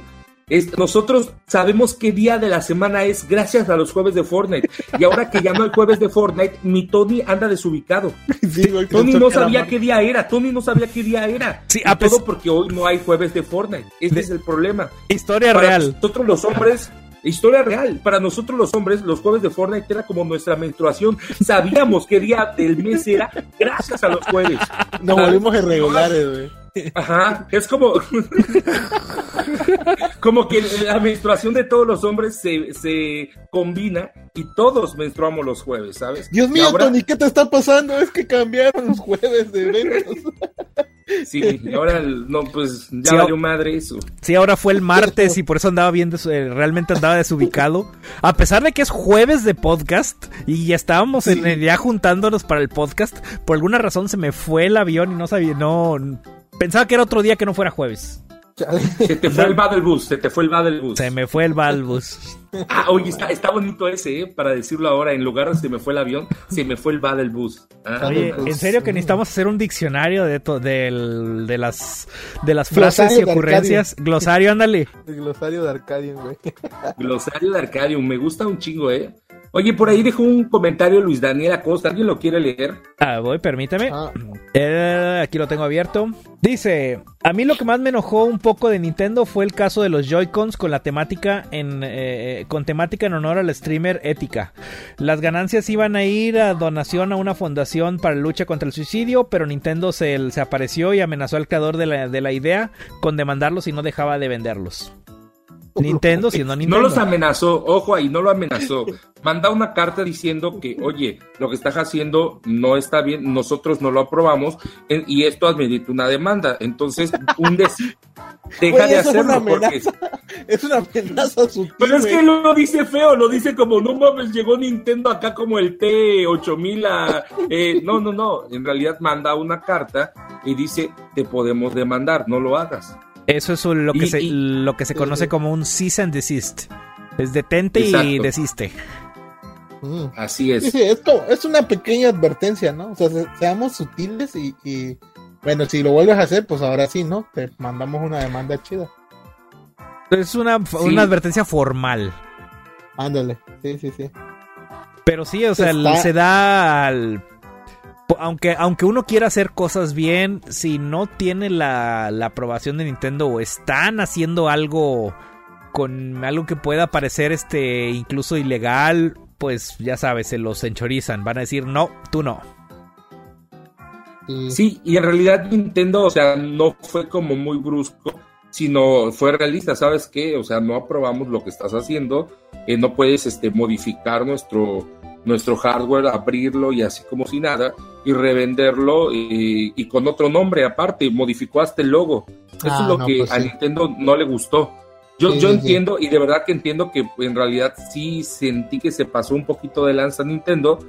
Speaker 2: nosotros sabemos qué día de la semana es gracias a los jueves de Fortnite. Y ahora que ya no hay jueves de Fortnite, mi Tony anda desubicado. Tony no sabía qué día era. Tony no sabía qué día era.
Speaker 3: Sí, a
Speaker 2: todo porque hoy no hay jueves de Fortnite. Ese es el problema.
Speaker 3: Historia real.
Speaker 2: Nosotros los hombres Historia real. Para nosotros los hombres, los jueves de Fortnite era como nuestra menstruación. Sabíamos qué día del mes era gracias a los jueves.
Speaker 4: Nos volvimos irregulares, güey.
Speaker 2: Ajá, es como como que la menstruación de todos los hombres se, se combina y todos menstruamos los jueves, ¿sabes?
Speaker 4: Dios mío, Tony, ¿qué te está pasando? Es que cambiaron los jueves de eventos.
Speaker 2: Sí, y ahora no, pues ya valió madre eso.
Speaker 3: Sí, ahora fue el martes y por eso andaba viendo, eh, realmente andaba desubicado. A pesar de que es jueves de podcast y ya estábamos en, ya juntándonos para el podcast, por alguna razón se me fue el avión y no sabía, no, Pensaba que era otro día que no fuera jueves.
Speaker 2: Se te fue el Battle Bus, se te fue el Battle Bus.
Speaker 3: Se me fue el Balbus.
Speaker 2: Ah, oye, está, está bonito ese, ¿eh? Para decirlo ahora, en lugar de se me fue el avión, se me fue el Battle Bus. Ah,
Speaker 3: Oye, en serio que necesitamos hacer un diccionario de, to- del- de las de las frases
Speaker 4: Glosario
Speaker 3: y
Speaker 4: de
Speaker 3: ocurrencias. Glosario, ándale.
Speaker 4: El glosario de Arcadian, güey.
Speaker 2: Glosario de Arcadium, me gusta un chingo, ¿eh? Oye, por ahí dejó un comentario Luis Daniel Acosta, ¿alguien lo quiere leer?
Speaker 3: Ah, voy, permítame.
Speaker 4: Ah,
Speaker 3: Eh, aquí lo tengo abierto. Dice, a mí lo que más me enojó un poco de Nintendo fue el caso de los Joy-Cons con la temática en eh, con temática en honor al streamer Ética. Las ganancias iban a ir a donación a una fundación para lucha contra el suicidio, pero Nintendo se, se apareció y amenazó al creador de la, de la idea con demandarlos y no dejaba de venderlos. Nintendo siendo Nintendo.
Speaker 2: No los amenazó, ojo ahí, no lo amenazó. Manda una carta diciendo que, oye, lo que estás haciendo no está bien, nosotros no lo aprobamos en- y esto admite una demanda. Entonces, un des- deja de
Speaker 4: eso es una
Speaker 2: hacerlo porque...
Speaker 4: amenaza. Es una amenaza sutil.
Speaker 2: Pero es que lo dice feo, lo dice como, no mames, llegó Nintendo acá como el T8000 a... eh, no, no, no, en realidad manda una carta y dice, te podemos demandar, no lo hagas.
Speaker 3: Eso es lo que,
Speaker 2: Y-
Speaker 3: se,
Speaker 2: y-
Speaker 3: lo que se conoce como un cease and desist. Es detente y desiste.
Speaker 4: Mm.
Speaker 2: Así es.
Speaker 4: Sí, sí, es, como- es una pequeña advertencia, ¿no? O sea, se- seamos sutiles y, y, bueno, si lo vuelves a hacer, pues ahora sí, ¿no? Te mandamos una demanda chida.
Speaker 3: Es una, una advertencia formal.
Speaker 4: Ándale, sí, sí, sí.
Speaker 3: Pero sí, o sea,
Speaker 4: Está-
Speaker 3: se da al... Aunque, aunque uno quiera hacer cosas bien, si no tiene la, la aprobación de Nintendo o están haciendo algo con algo que pueda parecer este incluso ilegal, pues ya sabes, se los enchorizan. Van a decir, no, tú no.
Speaker 4: Sí.
Speaker 2: Sí, y en realidad Nintendo, o sea, no fue como muy brusco, sino fue realista, ¿sabes qué? O sea, no aprobamos lo que estás haciendo, eh, no puedes este, modificar nuestro, nuestro hardware, abrirlo y así como si nada, y revenderlo y con otro nombre aparte, modificó hasta el logo. Eso
Speaker 4: Ah,
Speaker 2: es lo
Speaker 4: no,
Speaker 2: que
Speaker 4: pues
Speaker 2: a. Nintendo no le gustó. Yo,
Speaker 4: Sí,
Speaker 2: yo
Speaker 4: sí.
Speaker 2: entiendo, y de verdad que entiendo que en realidad sí sentí que se pasó un poquito de lanza Nintendo,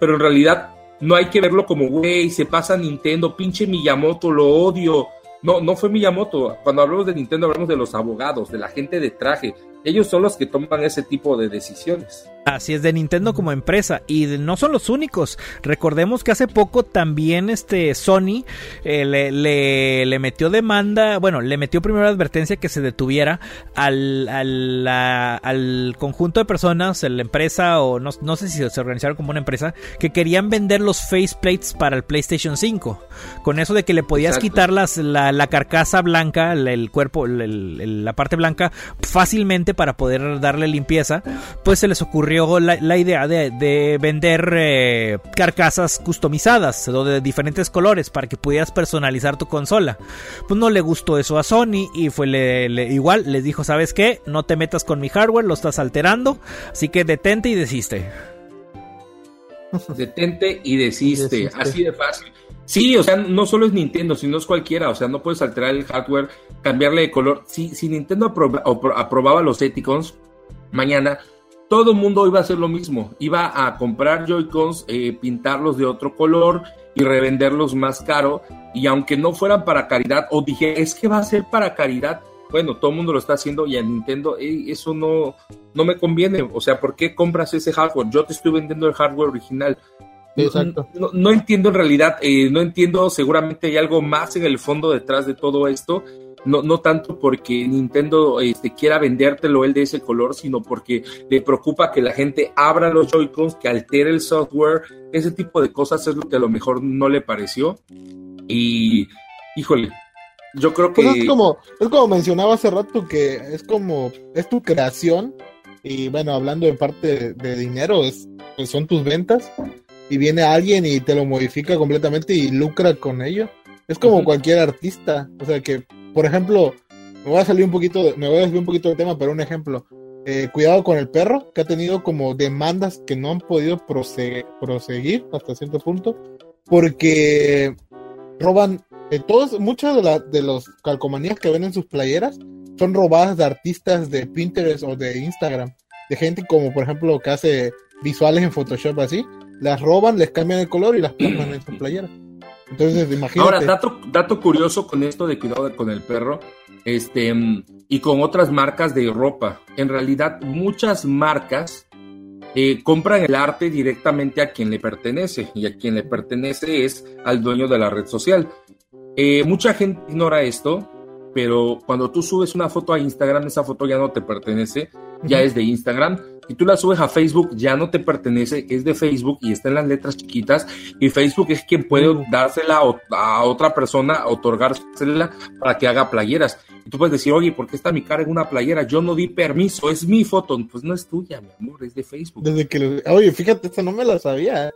Speaker 2: pero en realidad no hay que verlo como, güey, se pasa Nintendo, pinche Miyamoto, lo odio. No, no fue Miyamoto. Cuando hablamos de Nintendo hablamos de los abogados, de la gente de traje. Ellos son los que toman ese tipo de decisiones.
Speaker 3: Así es, de Nintendo como empresa. Y no son los únicos. Recordemos que hace poco también este Sony eh, le, le- le metió demanda. Bueno, le metió primero advertencia que se detuviera al, al, al conjunto de personas, la empresa, o no, no sé si se organizaron como una empresa, que querían vender los faceplates para el PlayStation 5. Con eso de que le podías
Speaker 2: Exacto.
Speaker 3: quitar las, la, la carcasa blanca, el, el cuerpo, el- el- la parte blanca, fácilmente para poder darle limpieza, pues se les ocurrió la, la idea de, de vender eh, carcasas customizadas o de diferentes colores para que pudieras personalizar tu consola. Pues no le gustó eso a Sony y fue le- le- igual, les dijo, ¿sabes qué? No te metas con mi hardware, lo estás alterando, así que detente y desiste.
Speaker 2: Detente y desiste.
Speaker 4: Desiste.
Speaker 2: Así de fácil. Sí, o sea, no solo es Nintendo, sino es cualquiera. O sea, no puedes alterar el hardware, cambiarle de color. Si, si Nintendo aproba- apro- aprobaba los Eticons mañana, todo el mundo iba a hacer lo mismo. Iba a comprar Joy-Cons, eh, pintarlos de otro color y revenderlos más caro. Y aunque no fueran para caridad, o dije, es que va a ser para caridad. Bueno, todo el mundo lo está haciendo y a Nintendo eso no, no me conviene. O sea, ¿por qué compras ese hardware? Yo te estoy vendiendo el hardware original.
Speaker 4: Exacto.
Speaker 2: No, no entiendo en realidad, eh, no entiendo, seguramente hay algo más en el fondo detrás de todo esto. No, no tanto porque Nintendo este, quiera vendértelo él de ese color, sino porque le preocupa que la gente abra los Joy-Cons, que altere el software, ese tipo de cosas es lo que a lo mejor no le pareció. Y, híjole, yo creo que...
Speaker 4: Pues es como, es como mencionaba hace rato que es como, es tu creación y bueno, hablando de parte de, de dinero, es, pues son tus ventas y viene alguien y te lo modifica completamente y lucra con ello. Es como cualquier artista, o sea que, por ejemplo, me voy a salir un poquito, de- me voy a desviar un poquito del tema, pero un ejemplo, eh, cuidado con el perro, que ha tenido como demandas que no han podido prose- proseguir hasta cierto punto, porque roban eh, todos, muchas de, la- de los calcomanías que ven en sus playeras son robadas de artistas de Pinterest o de Instagram, de gente como por ejemplo que hace visuales en Photoshop así, las roban, les cambian el color y las plasman en su playera. Entonces, imagínate.
Speaker 2: Ahora, dato, dato curioso con esto de cuidado con el perro, este, y con otras marcas de ropa. En realidad, muchas marcas eh, compran el arte directamente a quien le pertenece, y a quien le pertenece es al dueño de la red social. Eh, mucha gente ignora esto, pero cuando tú subes una foto a Instagram, esa foto ya no te pertenece, ya es de Instagram. Y tú la subes a Facebook, ya no te pertenece, es de Facebook y está en las letras chiquitas. Y Facebook es quien puede dársela a otra persona, otorgársela para que haga playeras. Y tú puedes decir, oye, ¿por qué está mi cara en una playera? Yo no di permiso, es mi foto. Pues no es tuya, mi amor, es de Facebook.
Speaker 4: Desde que, oye, fíjate, esta no me la sabía.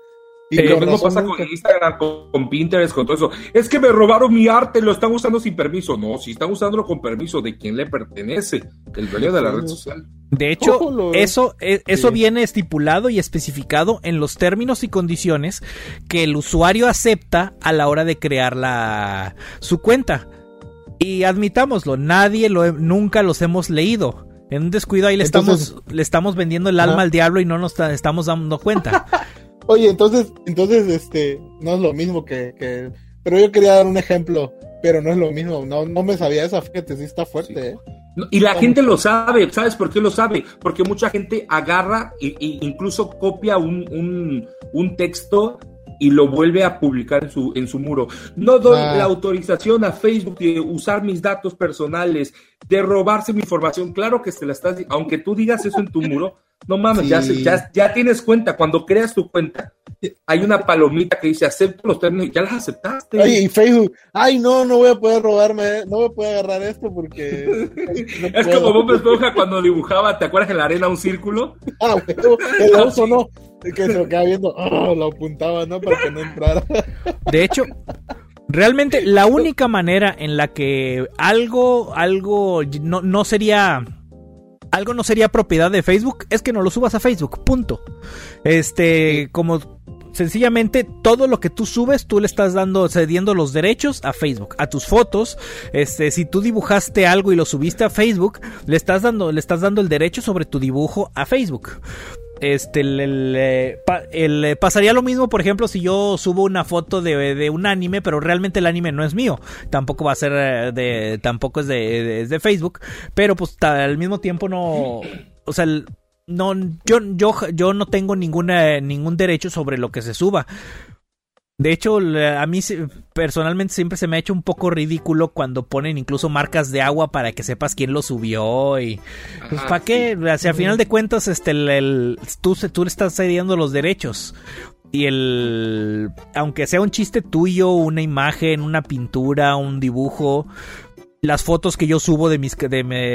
Speaker 2: Y lo mismo pasa con Instagram, con, Pinterest, con todo eso. Es que me robaron mi arte, lo están usando sin permiso. No, si están usándolo con permiso, ¿de quién le pertenece? El dueño de la red social.
Speaker 3: De hecho, eso, e, eso viene estipulado y especificado en los términos y condiciones que el usuario acepta a la hora de crear la, su cuenta. Y admitámoslo, nadie lo, nunca los hemos leído. En un descuido ahí le, estamos, le estamos vendiendo el alma al diablo y no nos estamos dando cuenta.
Speaker 4: Oye, entonces, entonces, este, no es lo mismo que, que, pero yo quería dar un ejemplo, pero no es lo mismo, no, no me sabía esa, fíjate, sí está fuerte, ¿eh?
Speaker 2: Y la gente lo sabe, ¿sabes por qué lo sabe? Porque mucha gente agarra e, incluso copia un, un, un, texto y lo vuelve a publicar en su, en su muro. No doy ah. la autorización a Facebook de usar mis datos personales, de robarse mi información. Claro que se la estás, aunque tú digas eso en tu muro, no mames, ya, ya, ya, tienes cuenta. Cuando creas tu cuenta, hay una palomita que dice acepto los términos ya las aceptaste.
Speaker 4: Y Facebook, ay, no, no voy a poder robarme, no voy a poder agarrar esto porque.
Speaker 2: es como Bob Esponja cuando dibujaba, ¿te acuerdas en la arena un círculo?
Speaker 4: Ah, el oso no, que se lo quedaba viendo, oh, lo apuntaba, ¿no? Para que no entrara.
Speaker 3: De hecho, realmente la única manera en la que algo, algo no, no sería algo no sería propiedad de Facebook, es que no lo subas a Facebook, punto. Este, como sencillamente todo lo que tú subes, tú le estás dando, cediendo los derechos a Facebook, a tus fotos. Este, si tú dibujaste algo y lo subiste a Facebook, le estás dando, le estás dando el derecho sobre tu dibujo a Facebook este el, el, pasaría lo mismo por ejemplo si yo subo una foto de, un anime pero realmente el anime no es mío. Tampoco va a ser eh, de tampoco es de, de Facebook pero pues al mismo tiempo no o sea no yo yo yo no tengo ninguna ningún derecho sobre lo que se suba de hecho, a mí personalmente siempre se me ha hecho un poco ridículo cuando ponen incluso marcas de agua para que sepas quién lo subió y pues para qué, o sea, al final de cuentas este el, tú tú le estás cediendo los derechos. Y el aunque sea un chiste tuyo, una imagen, una pintura, un dibujo, las fotos que yo subo de mis, de,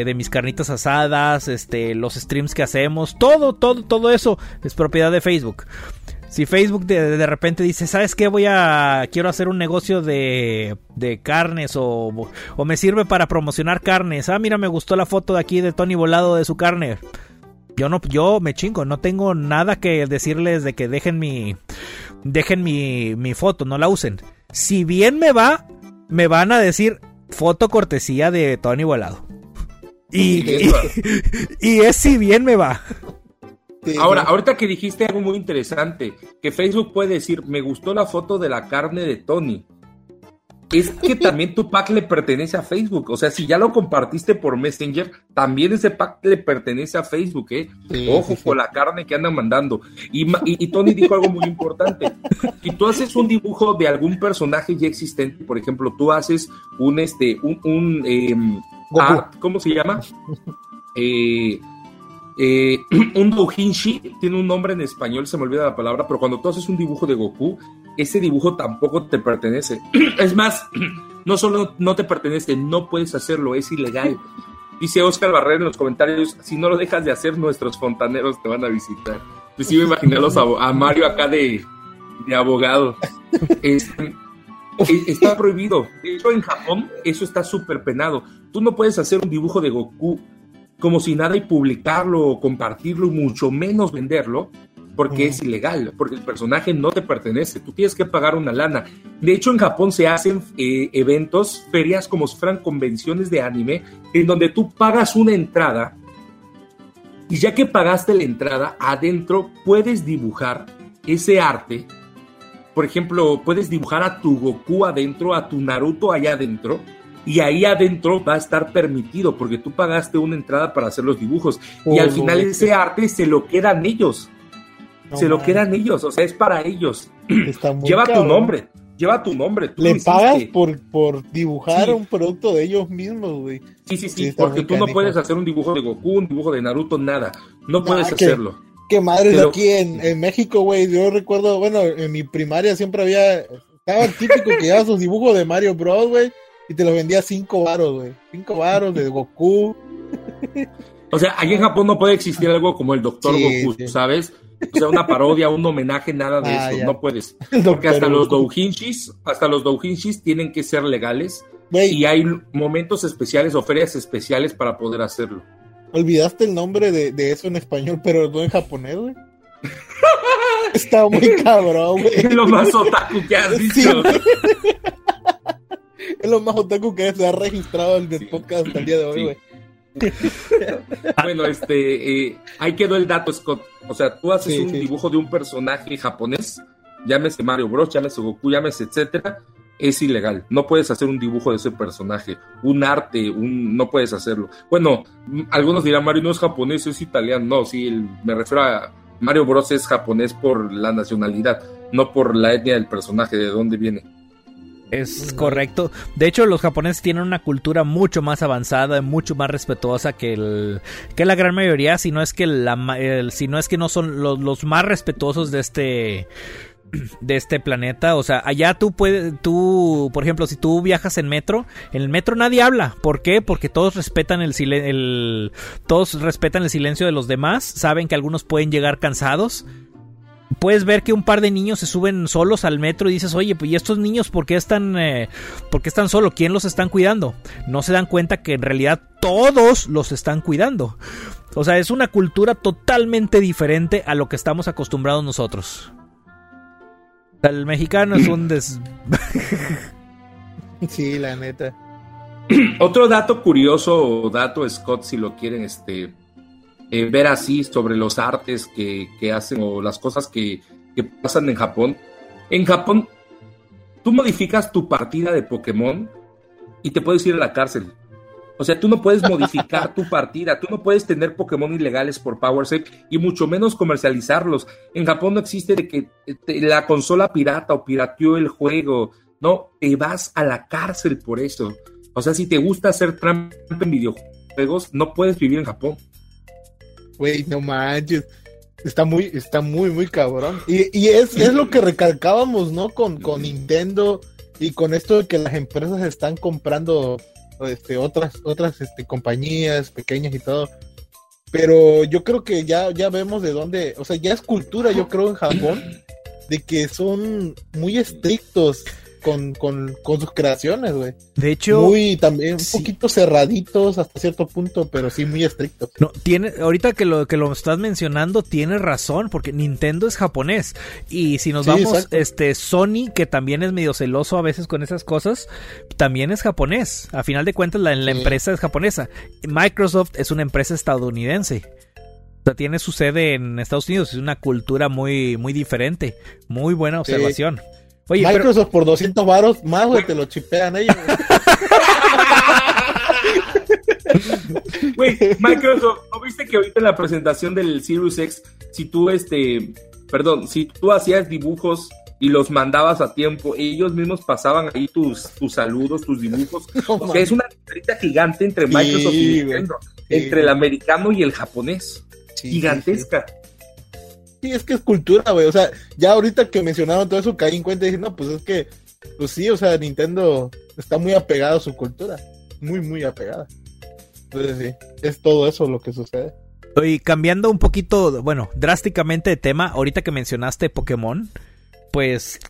Speaker 3: de, mis carnitas asadas, este, los streams que hacemos, todo, todo, todo eso es propiedad de Facebook. Si Facebook de, repente dice, ¿sabes qué? Voy a. Quiero hacer un negocio de, de carnes o, o me sirve para promocionar carnes. Ah, mira, me gustó la foto de aquí de Tony Volado de su carne. Yo no, yo me chingo, no tengo nada que decirles de que dejen mi. Dejen mi, mi foto, no la usen. Si bien me va, me van a decir foto cortesía de Tony Volado. Y, y, es si bien me va.
Speaker 2: Ahora, ahorita que dijiste algo muy interesante, que Facebook puede decir, me gustó la foto de la carne de Tony. Es que también tu pack le pertenece a Facebook. O sea, si ya lo compartiste por Messenger, también ese pack le pertenece a Facebook, ¿eh? Ojo con la carne que andan mandando. Y, Tony dijo algo muy importante. Si tú haces un dibujo de algún personaje ya existente, por ejemplo, tú haces un, este, un, un em, ¿cómo se llama? Eh, eh, un doujinshi tiene un nombre en español, se me olvida la palabra, pero cuando tú haces un dibujo de Goku, ese dibujo tampoco te pertenece. es más, no solo no te pertenece, no puedes hacerlo, es ilegal. Dice Oscar Barrera en los comentarios, si no lo dejas de hacer, nuestros fontaneros te van a visitar. Pues sí me imaginé a, Mario acá de, abogado. Este, está prohibido. De hecho, en Japón eso está súper penado. Tú no puedes hacer un dibujo de Goku como si nada y publicarlo o compartirlo, mucho menos venderlo, porque es ilegal, porque el personaje no te pertenece, tú tienes que pagar una lana. De hecho, en Japón se hacen eh, eventos, ferias como si fueran convenciones de anime, en donde tú pagas una entrada y ya que pagaste la entrada, adentro puedes dibujar ese arte. Por ejemplo, puedes dibujar a tu Goku adentro, a tu Naruto allá adentro, y ahí adentro va a estar permitido porque tú pagaste una entrada para hacer los dibujos y al final ese arte se lo quedan ellos. se lo quedan ellos, o sea, es para ellos. Lleva tu nombre, lleva tu nombre.
Speaker 4: Le pagas por, por dibujar un producto de ellos mismos, güey.
Speaker 2: Sí, sí, sí, porque tú no puedes hacer un dibujo de Goku, un dibujo de Naruto, nada. No puedes hacerlo.
Speaker 4: Qué madre aquí en, en México, güey. Yo recuerdo, bueno, en mi primaria siempre había, estaba el típico que llevaba sus dibujos de Mario Bros, güey y te lo vendía cinco varos, güey. Cinco varos de Goku.
Speaker 2: O sea, aquí en Japón no puede existir algo como el Doctor Goku, ¿sabes? O sea, una parodia, un homenaje, nada de ah, eso. No puedes. Porque hasta los doujinshis, hasta los doujinshis tienen que ser legales. Y hay momentos especiales o ferias especiales para poder hacerlo.
Speaker 4: Olvidaste el nombre de, eso en español, pero no en japonés, güey. Está muy cabrón, güey.
Speaker 2: Es lo más otaku que has dicho.
Speaker 4: Es lo más otaku que se ha registrado en el podcast hasta el día de hoy, güey.
Speaker 2: bueno, este, eh, ahí quedó el dato, Scott. O sea, tú haces un dibujo de un personaje japonés, llámese Mario Bros, llámese Goku, llámese etcétera, es ilegal. No puedes hacer un dibujo de ese personaje, un arte, un, no puedes hacerlo. Bueno, algunos dirán Mario no es japonés, es italiano. No, sí, me refiero a Mario Bros es japonés por la nacionalidad, no por la etnia del personaje, de dónde viene.
Speaker 3: Es correcto. De hecho, los japoneses tienen una cultura mucho más avanzada, mucho más respetuosa que el que la gran mayoría, si no es que la si no es que no son los, más respetuosos de este de este planeta, o sea, allá tú puedes, tú, por ejemplo, si tú viajas en metro, en el metro nadie habla, ¿por qué? Porque todos respetan el, el todos respetan el silencio de los demás, saben que algunos pueden llegar cansados, puedes ver que un par de niños se suben solos al metro y dices, oye, pues ¿y estos niños por qué están, eh, por qué están solos? ¿Quién los están cuidando? No se dan cuenta que en realidad todos los están cuidando. O sea, es una cultura totalmente diferente a lo que estamos acostumbrados nosotros. El mexicano es un des...
Speaker 4: sí, la neta.
Speaker 2: Otro dato curioso o dato, Scott, si lo quieren este, eh, ver así sobre los artes que, hacen o las cosas que, pasan en Japón. En Japón, tú modificas tu partida de Pokémon y te puedes ir a la cárcel. O sea, tú no puedes modificar tu partida, tú no puedes tener Pokémon ilegales por PowerSec y mucho menos comercializarlos. En Japón no existe de que la consola pirata o pirateó el juego. No, te vas a la cárcel por eso. O sea, si te gusta hacer trampa en videojuegos, no puedes vivir en Japón.
Speaker 4: Güey, no manches. Está muy, está muy, muy cabrón. Y, es, es, lo que recalcábamos, ¿no? Con, con Nintendo y con esto de que las empresas están comprando este, otras, otras este, compañías pequeñas y todo. Pero yo creo que ya, ya vemos de dónde, o sea, ya es cultura, yo creo, en Japón, de que son muy estrictos con, con, con sus creaciones, güey.
Speaker 3: De hecho,
Speaker 4: muy también un poquito cerraditos hasta cierto punto, pero sí muy estrictos.
Speaker 3: No, tiene, ahorita que lo que lo estás mencionando, tiene razón, porque Nintendo es japonés. Y si nos vamos, este, Sony, que también es medio celoso a veces con esas cosas, también es japonés. A final de cuentas, la, la empresa es japonesa. Microsoft es una empresa estadounidense. O sea, tiene su sede en Estados Unidos, es una cultura muy, muy diferente. Muy buena observación.
Speaker 4: Microsoft por 200 varos más, güey, te lo chipean ellos.
Speaker 2: Güey, Microsoft, ¿no viste que ahorita en la presentación del Series X, si tú, este, perdón, si tú hacías dibujos y los mandabas a tiempo, ellos mismos pasaban ahí tus, tus saludos, tus dibujos. o es una diferencia gigante entre Microsoft y Nintendo, entre el americano y el japonés. gigantesca.
Speaker 4: Sí, es que es cultura, güey. O sea, ya ahorita que mencionaron todo eso, caí en cuenta y dije, no, pues es que, pues sí, o sea, Nintendo está muy apegado a su cultura. Muy, muy apegada. Entonces, sí, es todo eso lo que sucede.
Speaker 3: Y cambiando un poquito, bueno, drásticamente de tema, ahorita que mencionaste Pokémon, pues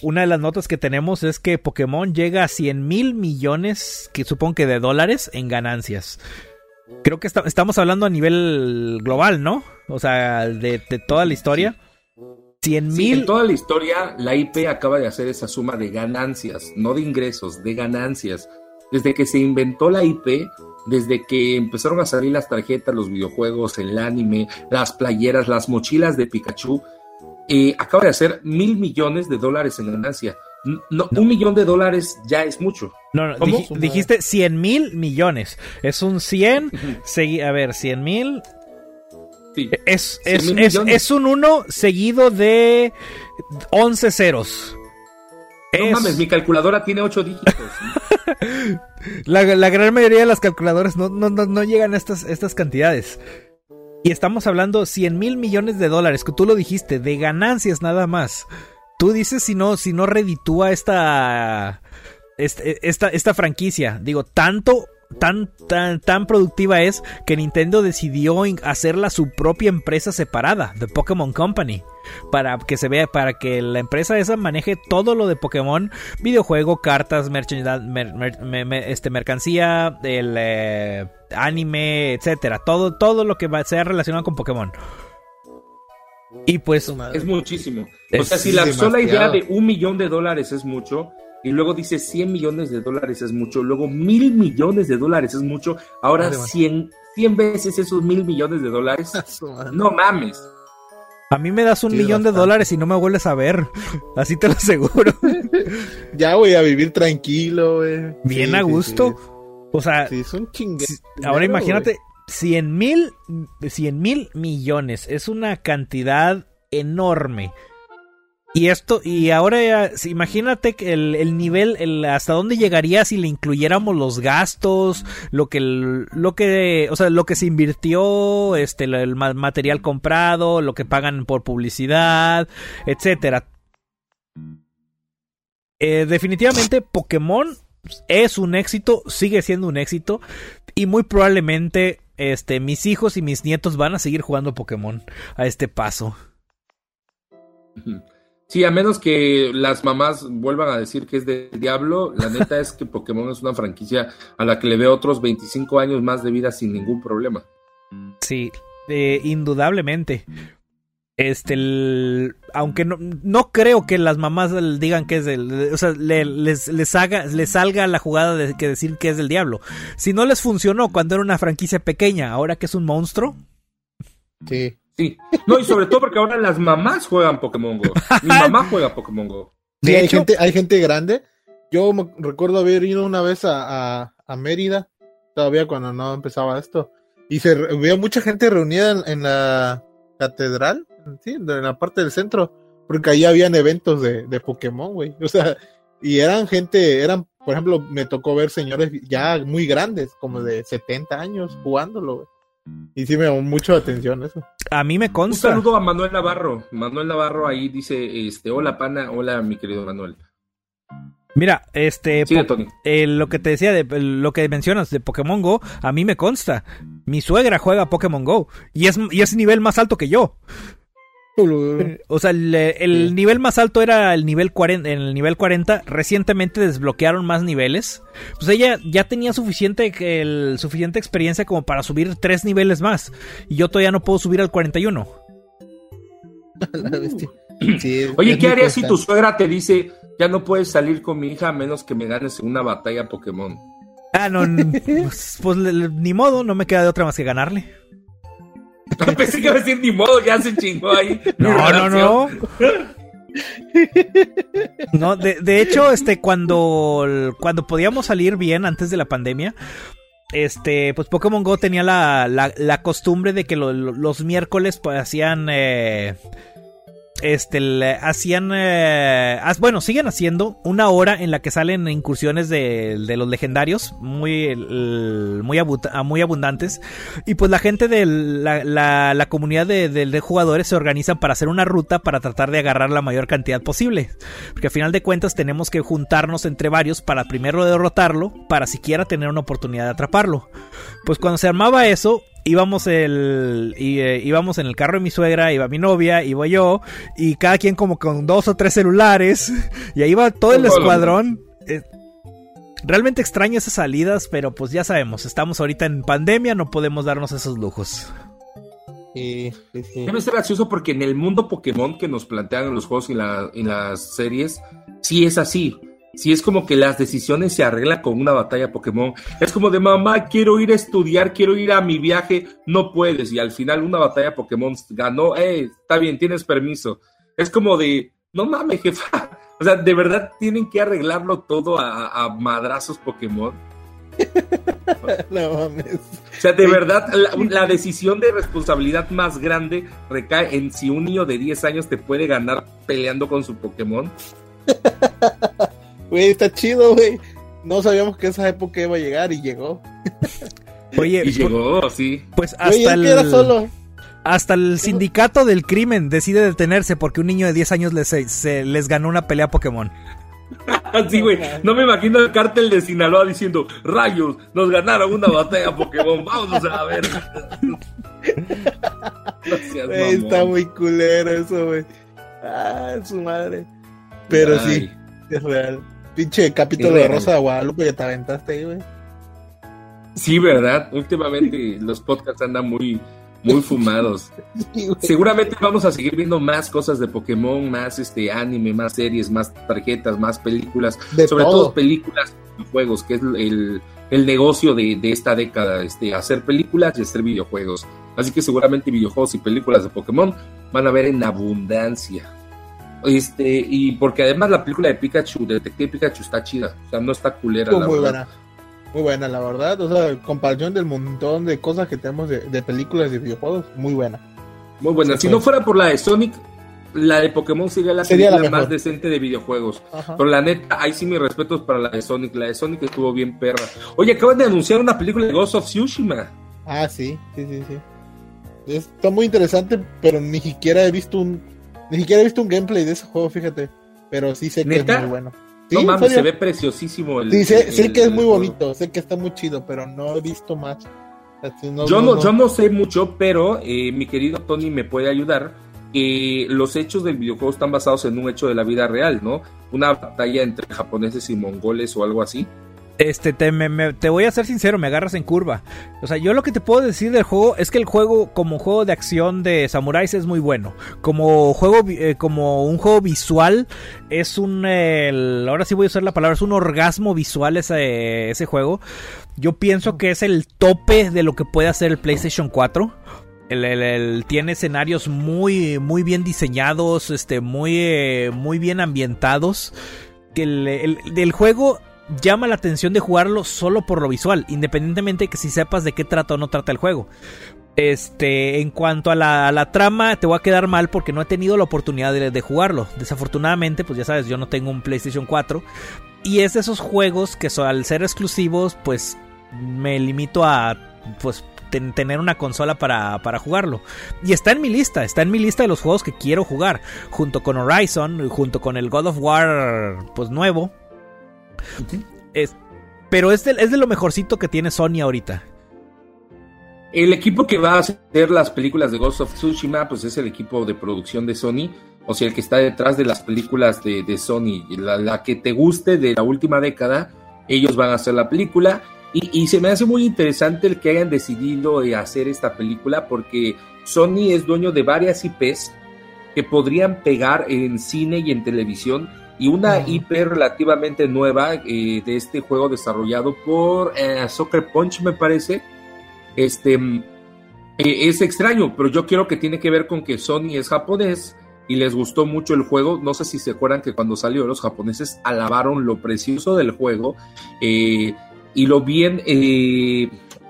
Speaker 3: una de las notas que tenemos es que Pokémon llega a 100 mil millones, que supongo que de dólares, en ganancias. Creo que estamos hablando a nivel global, ¿no? O sea, de, toda la historia. 100 mil.
Speaker 2: en toda la historia, la IP acaba de hacer esa suma de ganancias, no de ingresos, de ganancias. Desde que se inventó la IP, desde que empezaron a salir las tarjetas, los videojuegos, el anime, las playeras, las mochilas de Pikachu, eh, acaba de hacer mil millones de dólares en ganancia. No, Un millón de dólares ya es mucho.
Speaker 3: No, no dijiste 100 mil millones. Es un 100. a ver, 100 mil. Es, es, un 1 seguido de 11 ceros.
Speaker 2: No mames, mi calculadora tiene 8 dígitos.
Speaker 3: la, gran mayoría de las calculadoras no, no, llegan a estas, estas cantidades. Y estamos hablando 100 mil millones de dólares, que tú lo dijiste, de ganancias nada más. Tú dices si no, si no reditúa esta, esta, esta, franquicia. Digo, tanto tan, tan, tan productiva es que Nintendo decidió hacerla su propia empresa separada, The Pokémon Company, para que se vea, para que la empresa esa maneje todo lo de Pokémon, videojuego, cartas, este, mercancía, el eh, anime, etcétera, todo, todo lo que sea relacionado con Pokémon. Y pues.
Speaker 2: Es muchísimo. o sea, si la sola idea de un millón de dólares es mucho, y luego dice 100 millones de dólares es mucho, luego mil millones de dólares es mucho, ahora 100, 100 veces esos mil millones de dólares. no mames.
Speaker 3: A mí me das un millón de dólares y no me vuelves a ver. Así te lo aseguro.
Speaker 4: ya voy a vivir tranquilo, güey.
Speaker 3: Bien a gusto. o sea, ahora imagínate, 100 mil, 100 mil millones. Es una cantidad enorme. Y esto, y ahora imagínate que el, nivel, el, hasta dónde llegaría si le incluyéramos los gastos, lo que, lo que, o sea, lo que se invirtió, este, el, material comprado, lo que pagan por publicidad, etcétera. Eh, definitivamente Pokémon es un éxito, sigue siendo un éxito y muy probablemente este, mis hijos y mis nietos van a seguir jugando Pokémon a este paso.
Speaker 2: Sí, a menos que las mamás vuelvan a decir que es del diablo, la neta es que Pokémon es una franquicia a la que le veo otros 25 años más de vida sin ningún problema.
Speaker 3: Sí, eh, indudablemente. Este, aunque no, no creo que las mamás digan que es del, o sea, les, les, haga, les salga la jugada de que decir que es del diablo. Si no les funcionó cuando era una franquicia pequeña, ahora que es un monstruo.
Speaker 4: Sí.
Speaker 2: Sí. No, y sobre todo porque ahora las mamás juegan Pokémon Go. Mi mamá juega Pokémon Go.
Speaker 4: Sí, hay gente, hay gente grande. Yo me recuerdo haber ido una vez a, a, Mérida, todavía cuando no empezaba esto. Y se veía mucha gente reunida en la catedral sí, en la parte del centro, porque ahí habían eventos de, de Pokémon, güey. O sea, y eran gente, eran, por ejemplo, me tocó ver señores ya muy grandes, como de 70 años, jugándolo, güey. Y sí me llamó mucho atención eso.
Speaker 3: A mí me consta.
Speaker 2: Un saludo a Manuel Navarro. Manuel Navarro ahí dice, este, hola pana, hola mi querido Manuel.
Speaker 3: Mira, este, eh, lo que te decía, de, lo que mencionas de Pokémon Go, a mí me consta. Mi suegra juega Pokémon Go y es, y es nivel más alto que yo. O sea, el, nivel más alto era el nivel 40, en el nivel 40. Recientemente desbloquearon más niveles. Pues ella ya tenía suficiente, el, suficiente experiencia como para subir tres niveles más. Y yo todavía no puedo subir al 41.
Speaker 2: Oye, ¿qué harías si tu suegra te dice, ya no puedes salir con mi hija a menos que me ganes en una batalla Pokémon?
Speaker 3: Ah, no, pues, pues ni modo, no me queda de otra más que ganarle.
Speaker 2: Pensé que iba a decir ni modo, ya se chingó ahí.
Speaker 3: No, no, no. No, de, de, hecho, este, cuando, cuando podíamos salir bien antes de la pandemia, este, pues Pokémon Go tenía la, la, la costumbre de que los miércoles pues, hacían eh, este, hacían, eh, bueno, siguen haciendo una hora en la que salen incursiones de, los legendarios muy, muy, muy abundantes. Y pues la gente de la, la, comunidad de, jugadores se organiza para hacer una ruta para tratar de agarrar la mayor cantidad posible. Porque a final de cuentas tenemos que juntarnos entre varios para primero derrotarlo, para siquiera tener una oportunidad de atraparlo. Pues cuando se armaba eso, íbamos el eh, íbamos en el carro de mi suegra, iba mi novia, iba yo y cada quien como con dos o tres celulares y ahí iba todo el escuadrón. Eh, realmente extraño esas salidas, pero pues ya sabemos, estamos ahorita en pandemia, no podemos darnos esos lujos.
Speaker 2: Sí, Debe ser gracioso porque en el mundo Pokémon que nos plantean en los juegos y, la, en las series, sí es así si es como que las decisiones se arreglan con una batalla Pokémon. Es como de mamá, quiero ir a estudiar, quiero ir a mi viaje, no puedes. Y al final una batalla Pokémon ganó, eh, está bien, tienes permiso. Es como de, no mames, jefa. O sea, de verdad tienen que arreglarlo todo a, madrazos Pokémon.
Speaker 4: no mames.
Speaker 2: O sea, de verdad, la, decisión de responsabilidad más grande recae en si un niño de 10 años te puede ganar peleando con su Pokémon.
Speaker 4: Güey, está chido, güey. No sabíamos que esa época iba a llegar y llegó.
Speaker 3: Oye,
Speaker 2: y llegó, sí.
Speaker 3: Pues hasta el... solo. Hasta el sindicato del crimen decide detenerse porque un niño de 10 años les, se, les ganó una pelea Pokémon.
Speaker 2: sí, güey. No me imagino el cártel de Sinaloa diciendo, rayos, nos ganaron una batalla Pokémon, vamos a ver.
Speaker 4: está muy culero eso, güey. Ah, su madre. Pero sí, es real. Pinche capítulo de Rosa de Guadalupe que te aventaste ahí, güey.
Speaker 2: Sí, ¿verdad? Últimamente los podcasts andan muy, muy fumados. Seguramente vamos a seguir viendo más cosas de Pokémon, más este anime, más series, más tarjetas, más películas, sobre todo, películas y juegos, que es el, negocio de, esta década, este, hacer películas y hacer videojuegos. Así que seguramente videojuegos y películas de Pokémon van a ver en abundancia. Este, y porque además la película de Pikachu, de Detective Pikachu, está chida, o sea, no está culera.
Speaker 4: la muy buena muy buena, la verdad. O sea, comparación del montón de cosas que tenemos de, películas y videojuegos, muy buena.
Speaker 2: Muy buena. si no fuera por la de Sonic, la de Pokémon sería la película más decente de videojuegos. Pero la neta, ahí sí mis respetos para la de Sonic. La de Sonic estuvo bien perra. Oye, acaban de anunciar una película de Ghost of Tsushima.
Speaker 4: Ah, sí, sí, sí, sí. Está muy interesante, pero ni siquiera he visto un ni siquiera he visto un gameplay de ese juego, fíjate. Pero sí sé que es muy bueno
Speaker 2: no mames, se ve preciosísimo.
Speaker 4: El, sí, sé, que es muy bonito, sé que está muy chido, pero no he visto más.
Speaker 2: yo, no, yo no sé mucho, pero eh, mi querido Tony me puede ayudar. que los hechos del videojuego están basados en un hecho de la vida real, ¿no? Una batalla entre japoneses y mongoles o algo así.
Speaker 3: Este, te, te, voy a ser sincero, me agarras en curva. O sea, yo lo que te puedo decir del juego es que el juego, como juego de acción de samuráis, es muy bueno. Como juego, eh, como un juego visual, es un. ahora sí voy a usar la palabra, es un orgasmo visual ese, ese juego. Yo pienso que es el tope de lo que puede hacer el PlayStation 4. El, tiene escenarios muy, muy bien diseñados, este, muy, eh, muy bien ambientados. El, el, juego llama la atención de jugarlo solo por lo visual, independientemente de que si sepas de qué trata o no trata el juego. Este, en cuanto a la, trama, te voy a quedar mal porque no he tenido la oportunidad de, jugarlo. Desafortunadamente, pues ya sabes, yo no tengo un PlayStation 4. Y es de esos juegos que al ser exclusivos, pues me limito a pues tener una consola para, para, jugarlo. Y está en mi lista, está en mi lista de los juegos que quiero jugar. Junto con Horizon, junto con el God of War, pues nuevo, es, pero es de, es de lo mejorcito que tiene Sony ahorita.
Speaker 2: El equipo que va a hacer las películas de Ghost of Tsushima, pues es el equipo de producción de Sony, o sea, el que está detrás de las películas de, Sony, la, que te guste de la última década, ellos van a hacer la película. Y, se me hace muy interesante el que hayan decidido hacer esta película, porque Sony es dueño de varias IPs que podrían pegar en cine y en televisión y una IP relativamente nueva eh, de este juego desarrollado por eh, Soccer Punch, me parece. Este mm, eh, es extraño, pero yo quiero que tiene que ver con que Sony es japonés y les gustó mucho el juego. No sé si se acuerdan que cuando salió los japoneses alabaron lo precioso del juego y lo bien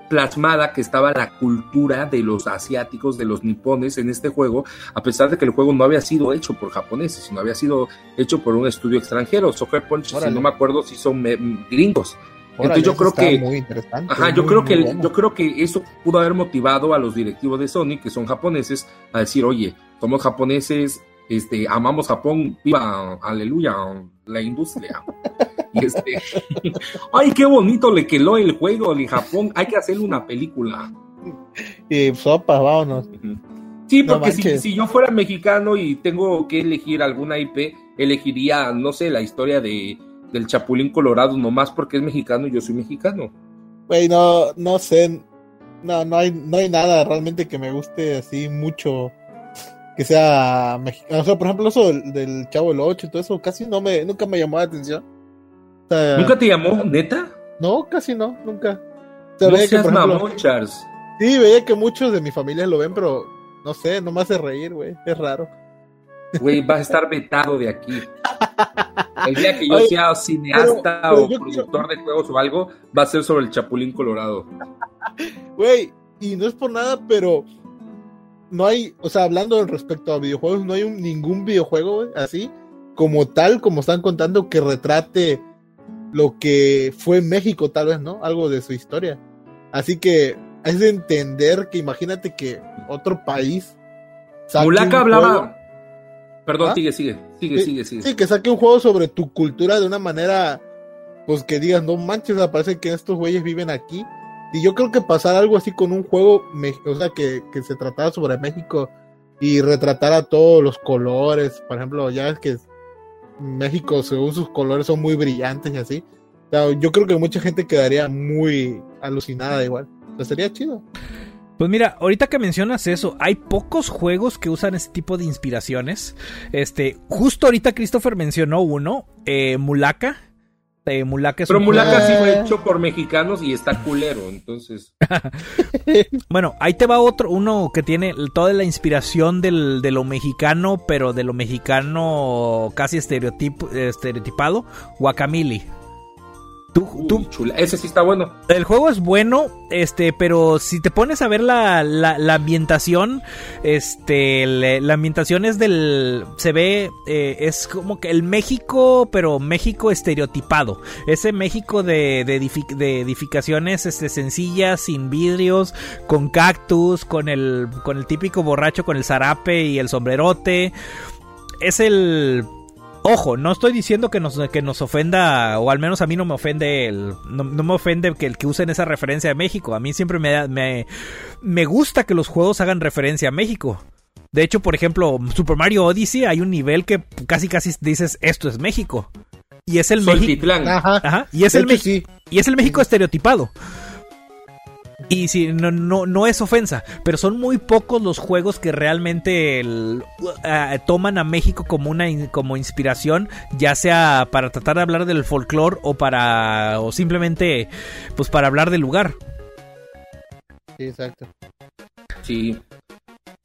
Speaker 2: plasmada que estaba la cultura de los asiáticos, de los nipones en este juego, a pesar de que el juego no había sido hecho por japoneses, sino había sido hecho por un estudio extranjero. Soccer Punch, si no me acuerdo si son gringos. Entonces yo creo que
Speaker 4: muy
Speaker 2: ajá, yo creo que yo creo que eso pudo haber motivado a los directivos de Sony que son japoneses a decir, "Oye, somos japoneses, este amamos Japón, viva aleluya la industria." este, ay, qué bonito le quedó el juego de Japón, hay que hacerle una película.
Speaker 4: Y sopa, vámonos.
Speaker 2: Sí, porque si, yo fuera mexicano y tengo que elegir alguna IP, elegiría, no sé, la historia de del Chapulín Colorado, nomás porque es mexicano y yo soy mexicano.
Speaker 4: Güey, no, no sé, no, no hay, no hay nada realmente que me guste así mucho que sea mexicano. O sea, por ejemplo, eso del, Chavo del Ocho y todo eso, casi no me, nunca me llamó la atención.
Speaker 2: ¿Nunca te llamó, neta?
Speaker 4: No, casi no, nunca.
Speaker 2: no seas mamón, Charles.
Speaker 4: Sí, veía que muchos de mi familia lo ven, pero no sé, no me hace reír, güey. Es raro.
Speaker 2: Güey, vas a estar vetado de aquí. El día que yo sea cineasta o productor de juegos o algo, va a ser sobre el Chapulín Colorado.
Speaker 4: Güey, y no es por nada, pero no hay, o sea, hablando respecto a videojuegos, no hay ningún videojuego así, como tal, como están contando, que retrate lo que fue México, tal vez, ¿no? Algo de su historia. Así que es de entender que imagínate que otro país.
Speaker 2: Mulaka hablaba. Perdón, ¿Ah? sigue, sigue, sigue, sigue, sigue.
Speaker 4: Sí, que saque un juego sobre tu cultura de una manera, pues que digas, no manches, parece que estos güeyes viven aquí. Y yo creo que pasar algo así con un juego, o sea, que, que se tratara sobre México y retratara todos los colores, por ejemplo, ya es que México, según sus colores, son muy brillantes y así. yo creo que mucha gente quedaría muy alucinada igual. O sería chido.
Speaker 3: Pues mira, ahorita que mencionas eso, hay pocos juegos que usan ese tipo de inspiraciones. Este, justo ahorita Christopher mencionó uno, eh, Mulaka.
Speaker 2: Eh, Mulaka es Pero Mulaka sí fue hecho por mexicanos y está culero, entonces.
Speaker 3: bueno, ahí te va otro, uno que tiene toda la inspiración del, de lo mexicano, pero de lo mexicano casi estereotipado, Guacamili.
Speaker 2: Ese sí está bueno.
Speaker 3: El juego es bueno, este, pero si te pones a ver la, la, ambientación, este, la ambientación es del, se ve, eh, es como que el México, pero México estereotipado. Ese México de, de, edificaciones este, sencillas, sin vidrios, con cactus, con el, con el típico borracho con el zarape y el sombrerote. Es el Ojo, no estoy diciendo que nos, que nos ofenda, o al menos a mí no me ofende el, no, me ofende que el que usen esa referencia a México. A mí siempre me, me, me gusta que los juegos hagan referencia a México. De hecho, por ejemplo, Super Mario Odyssey hay un nivel que casi casi dices esto es México. Y es el México. Ajá. Y es el, y es el México estereotipado. Y si no, no, no es ofensa, pero son muy pocos los juegos que realmente uh, toman a México como una como inspiración, ya sea para tratar de hablar del folclore o para o simplemente pues para hablar del lugar.
Speaker 4: Sí, exacto.
Speaker 2: Sí.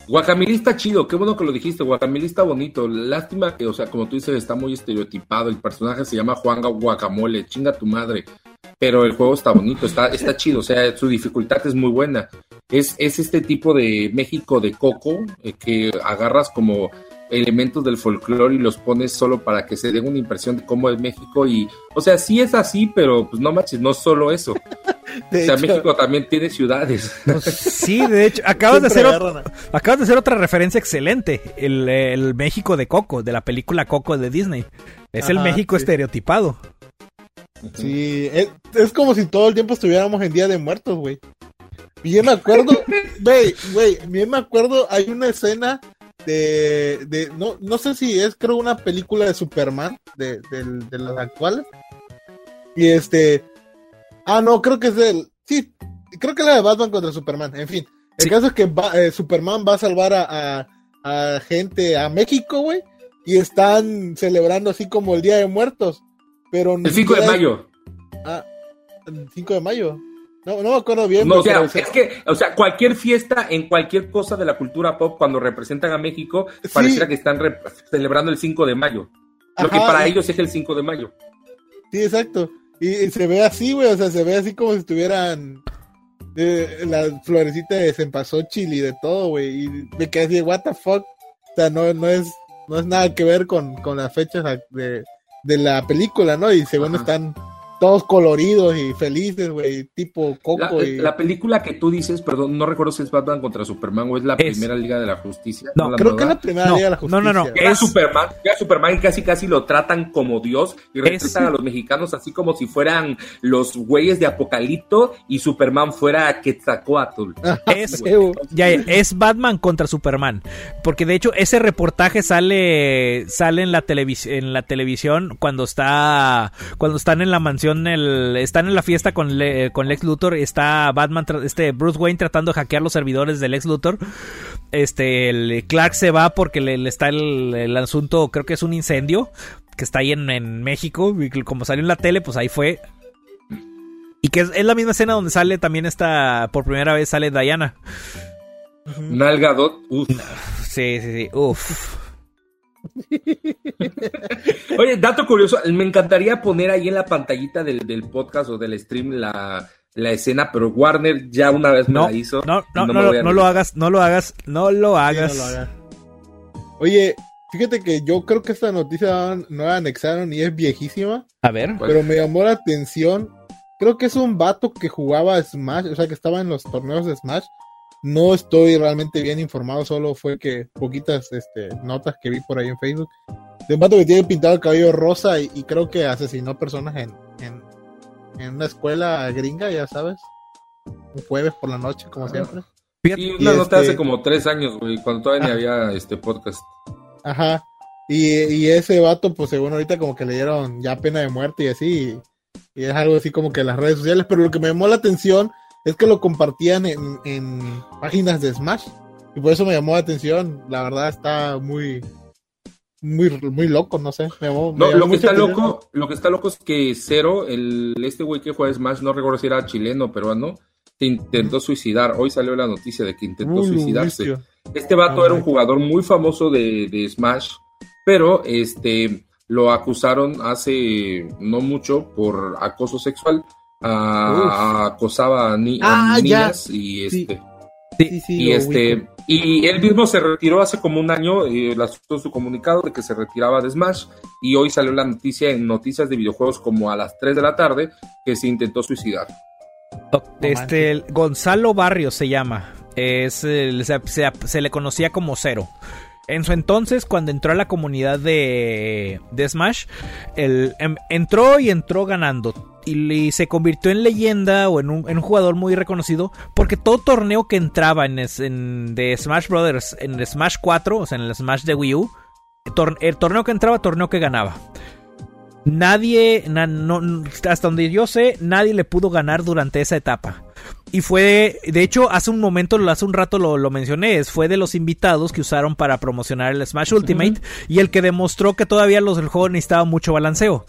Speaker 2: Guacamilista chido, qué bueno que lo dijiste, Guacamilista bonito. Lástima que, o sea, como tú dices, está muy estereotipado. El personaje se llama Juan Guacamole, chinga tu madre pero el juego está bonito, está, está chido, o sea, su dificultad es muy buena. Es, es este tipo de México de coco eh, que agarras como elementos del folclore y los pones solo para que se dé una impresión de cómo es México y, o sea, sí es así, pero pues no manches, no solo eso. o sea, México también tiene ciudades.
Speaker 3: sí, de hecho, acabas de, hacer acabas de hacer otra referencia excelente, el, México de Coco, de la película Coco de Disney. Es el México estereotipado.
Speaker 4: Sí, es, como si todo el tiempo estuviéramos en Día de Muertos, güey. Bien me acuerdo, güey, güey, bien me acuerdo, hay una escena de, de no, no sé si es, creo, una película de Superman, de, de, las actuales. Y este, ah, no, creo que es del, sí, creo que es la de Batman contra Superman, en fin. El caso es que eh, Superman va a salvar a, a gente a México, güey, y están celebrando así como el Día de Muertos. Pero
Speaker 2: el 5 de mayo.
Speaker 4: Ah, el 5 de mayo. No, no me acuerdo bien.
Speaker 2: No, o sea, es que, o sea, cualquier fiesta en cualquier cosa de la cultura pop, cuando representan a México, pareciera que están celebrando el 5 de mayo. lo que para ellos es el 5 de mayo.
Speaker 4: Sí, exacto. Y, se ve así, güey, o sea, se ve así como si estuvieran eh, la florecita de Cempasúchil y de todo, güey. Y me quedé así, what the fuck. O sea, no, no es, no es nada que ver con, con las fechas de, de la película, ¿no? Y según están todos coloridos y felices, güey, tipo Coco.
Speaker 2: La, la, película que tú dices, perdón, no recuerdo si es Batman contra Superman o es la primera Liga de la Justicia.
Speaker 4: No, creo que es la primera Liga de la Justicia.
Speaker 3: No, no, no.
Speaker 2: Es Superman, ya Superman casi casi lo tratan como Dios y respetan a los mexicanos así como si fueran los güeyes de Apocalipto y Superman fuera Quetzalcoatl.
Speaker 3: es, ya, es Batman contra Superman, porque de hecho ese reportaje sale sale en la televisión en la televisión cuando está cuando están en la mansión están en la fiesta con, con Lex Luthor, está Batman, este Bruce Wayne tratando de hackear los servidores de Lex Luthor. Este, el Clark se va porque le, está el, asunto, creo que es un incendio que está ahí en, México. Y como salió en la tele, pues ahí fue. Y que es, la misma escena donde sale también esta, por primera vez sale Diana.
Speaker 2: Nalgadot,
Speaker 3: Sí, sí, sí, uff.
Speaker 2: Oye, dato curioso, me encantaría poner ahí en la pantallita del, podcast o del stream la, escena, pero Warner ya una vez me la hizo.
Speaker 3: No, no, no, no, lo hagas, no lo hagas, no lo hagas.
Speaker 4: Oye, fíjate que yo creo que esta noticia no la anexaron y es viejísima.
Speaker 3: A ver.
Speaker 4: Pero me llamó la atención. Creo que es un vato que jugaba Smash, o sea, que estaba en los torneos de Smash no estoy realmente bien informado, solo fue que poquitas este, notas que vi por ahí en Facebook. De un vato que tiene pintado el cabello rosa y, creo que asesinó personas en, en, una escuela gringa, ya sabes. Un jueves por la noche, como siempre.
Speaker 2: Y una nota hace este como tres años, güey, cuando todavía ni había este podcast.
Speaker 4: Ajá. Y, y, ese vato, pues según ahorita como que le dieron ya pena de muerte y así. Y, y es algo así como que en las redes sociales. Pero lo que me llamó la atención es que lo compartían en, páginas de Smash. Y por eso me llamó la atención. La verdad está muy, muy, muy loco, no sé.
Speaker 2: lo que está loco, lo que está loco es que Cero, el, este güey que juega Smash, no recuerdo si era chileno o peruano, se intentó suicidar. Hoy salió la noticia de que intentó suicidarse. Este vato era un jugador muy famoso de, de Smash, pero este lo acusaron hace no mucho por acoso sexual acosaba a, ah, niñas y este y este y él mismo se retiró hace como un año eh, lanzó su comunicado de que se retiraba de Smash y hoy salió la noticia en noticias de videojuegos como a las 3 de la tarde que se intentó suicidar.
Speaker 3: Este Gonzalo Barrios se llama. Es se, le conocía como Cero. En su entonces, cuando entró a la comunidad de, de Smash, él, em, entró y entró ganando y, se convirtió en leyenda o en un, jugador muy reconocido porque todo torneo que entraba en, de Smash Brothers, en Smash 4, o sea, en el Smash de Wii U, el torneo que entraba, torneo que ganaba. Nadie, hasta donde yo sé, nadie le pudo ganar durante esa etapa. Y fue, de hecho, hace un momento, hace un rato lo, mencioné, fue de los invitados que usaron para promocionar el Smash Ultimate y el que demostró que todavía los del juego necesitaban mucho balanceo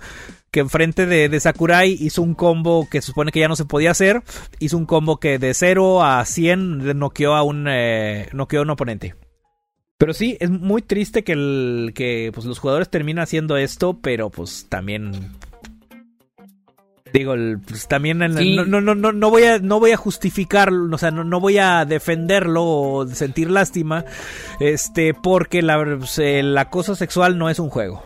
Speaker 3: que enfrente de, de, Sakurai hizo un combo que supone que ya no se podía hacer. Hizo un combo que de 0 a 100 noqueó a un, eh, noqueó a un oponente. Pero sí, es muy triste que, el, que pues, los jugadores terminen haciendo esto, pero pues también... Digo, pues también no, no, no, no, voy a, no voy a justificarlo, o sea, no, no voy a defenderlo o sentir lástima, este, porque la, pues, el acoso sexual no es un juego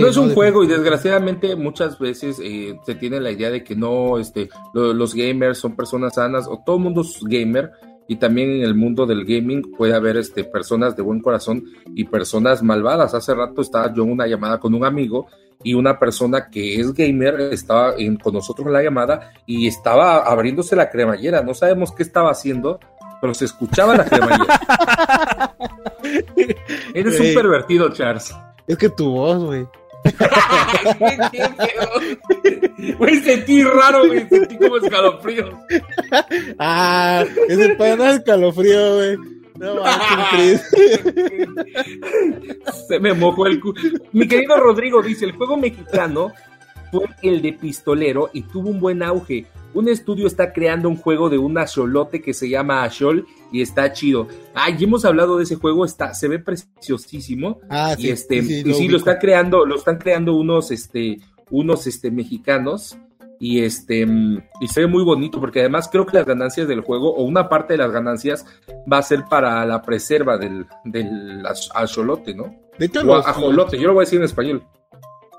Speaker 2: no es un juego y desgraciadamente muchas veces eh, se tiene la idea de que no, este, los gamers son personas sanas o todo el mundo es gamer y también en el mundo del gaming puede haber este, personas de buen corazón y personas malvadas. Hace rato estaba yo en una llamada con un amigo y una persona que es gamer estaba con nosotros en la llamada y estaba abriéndose la cremallera. No sabemos qué estaba haciendo, pero se escuchaba la cremallera. Eres un pervertido, Charles.
Speaker 4: Es que tu voz, güey.
Speaker 2: Güey, sentí raro, güey. Sentí como escalofrío.
Speaker 4: ah, ese pana escalofrío, güey. No
Speaker 2: Se me mojó el cu. Mi querido Rodrigo dice: el juego mexicano fue el de pistolero y tuvo un buen auge un estudio está creando un juego de un axolote que se llama Ashol y está chido. Ah, ya hemos hablado de ese juego, está, se ve preciosísimo. Ah, y este, sí, y sí, lo está creando, lo están creando unos, este, unos, este, mexicanos. Y este, y se ve muy bonito, porque además creo que las ganancias del juego, o una parte de las ganancias, va a ser para la preserva del, del axolote, ¿no? De hecho, o ajolote, yo lo voy a decir en español.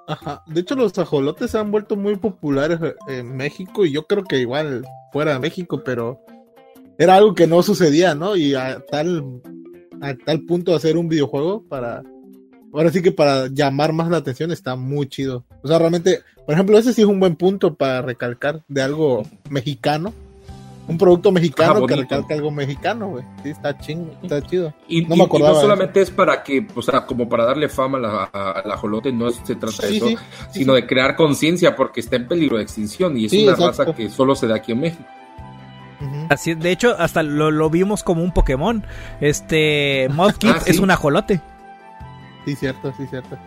Speaker 4: Ajá. De hecho, los ajolotes se han vuelto muy populares en México y yo creo que igual fuera de México, pero era algo que no sucedía, ¿no? Y a tal, a tal punto de hacer un videojuego para. Ahora sí que para llamar más la atención está muy chido. O sea, realmente, por ejemplo, ese sí es un buen punto para recalcar de algo mexicano un producto mexicano que recalca algo mexicano, güey. Sí, está chingo, está chido.
Speaker 2: Y no, me acordaba no solamente es para que, o sea, como para darle fama a la, jolote, no se trata de eso, sino de crear conciencia porque está en peligro de extinción y es una raza que solo se da aquí en México.
Speaker 3: Así, de hecho, hasta lo, vimos como un Pokémon. Este Mudkip ah, es un ajolote.
Speaker 4: Sí, cierto, sí, cierto.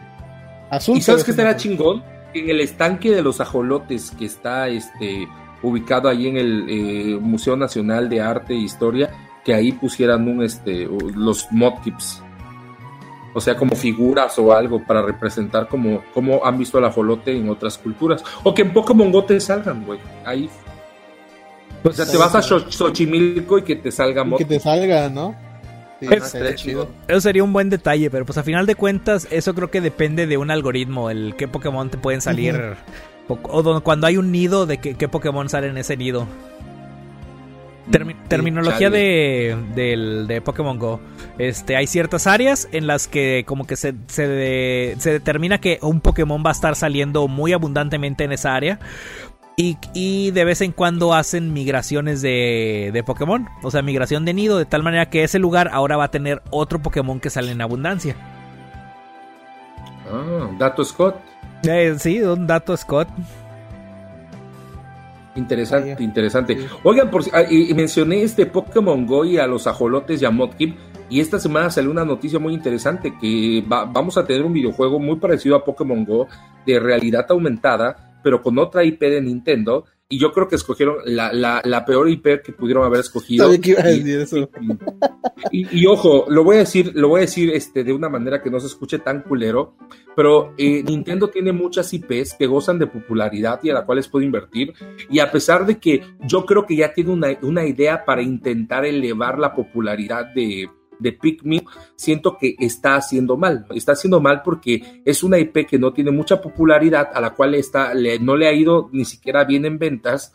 Speaker 2: Azul. ¿Y sabes qué estará chingón? En el estanque de los ajolotes que está este ubicado ahí en el eh, Museo Nacional de Arte e Historia, que ahí pusieran un este los modkips. o sea, como figuras o algo para representar como, como han visto el ajolote en otras culturas. O que en Pokémon Go te salgan, güey. Ahí. o sea, te vas a Xochimilco y que te salga
Speaker 4: Que te salga, ¿no?
Speaker 3: Eso sería un buen detalle, pero pues a final de cuentas, eso creo que depende de un algoritmo, el qué Pokémon te pueden salir. O, cuando hay un nido, de qué, qué Pokémon sale en ese nido. Mm, terminología de, de, Pokémon Go. Este, hay ciertas áreas en las que como que se, se, determina que un Pokémon va a estar saliendo muy abundantemente en esa área. Y, de vez en cuando hacen migraciones de, de, Pokémon. O sea, migración de nido. De tal manera que ese lugar ahora va a tener otro Pokémon que sale en abundancia.
Speaker 2: Ah, dato Scott.
Speaker 3: Eh, sí, un dato Scott.
Speaker 2: Interesante, interesante. Oigan, por, ah, y, mencioné este Pokémon Go y a los ajolotes y a Modkip. Y esta semana salió una noticia muy interesante que vamos a tener un videojuego muy parecido a Pokémon Go de realidad aumentada, pero con otra IP de Nintendo y yo creo que escogieron la, la, peor IP que pudieron haber escogido. y, ojo, lo voy a decir, lo voy a decir este, de una manera que no se escuche tan culero, pero eh, Nintendo tiene muchas IPs que gozan de popularidad y a las cuales puede invertir. Y a pesar de que yo creo que ya tiene una, una idea para intentar elevar la popularidad de, de Pikmin, siento que está haciendo mal. Está haciendo mal porque es una IP que no tiene mucha popularidad, a la cual está, no le ha ido ni siquiera bien en ventas.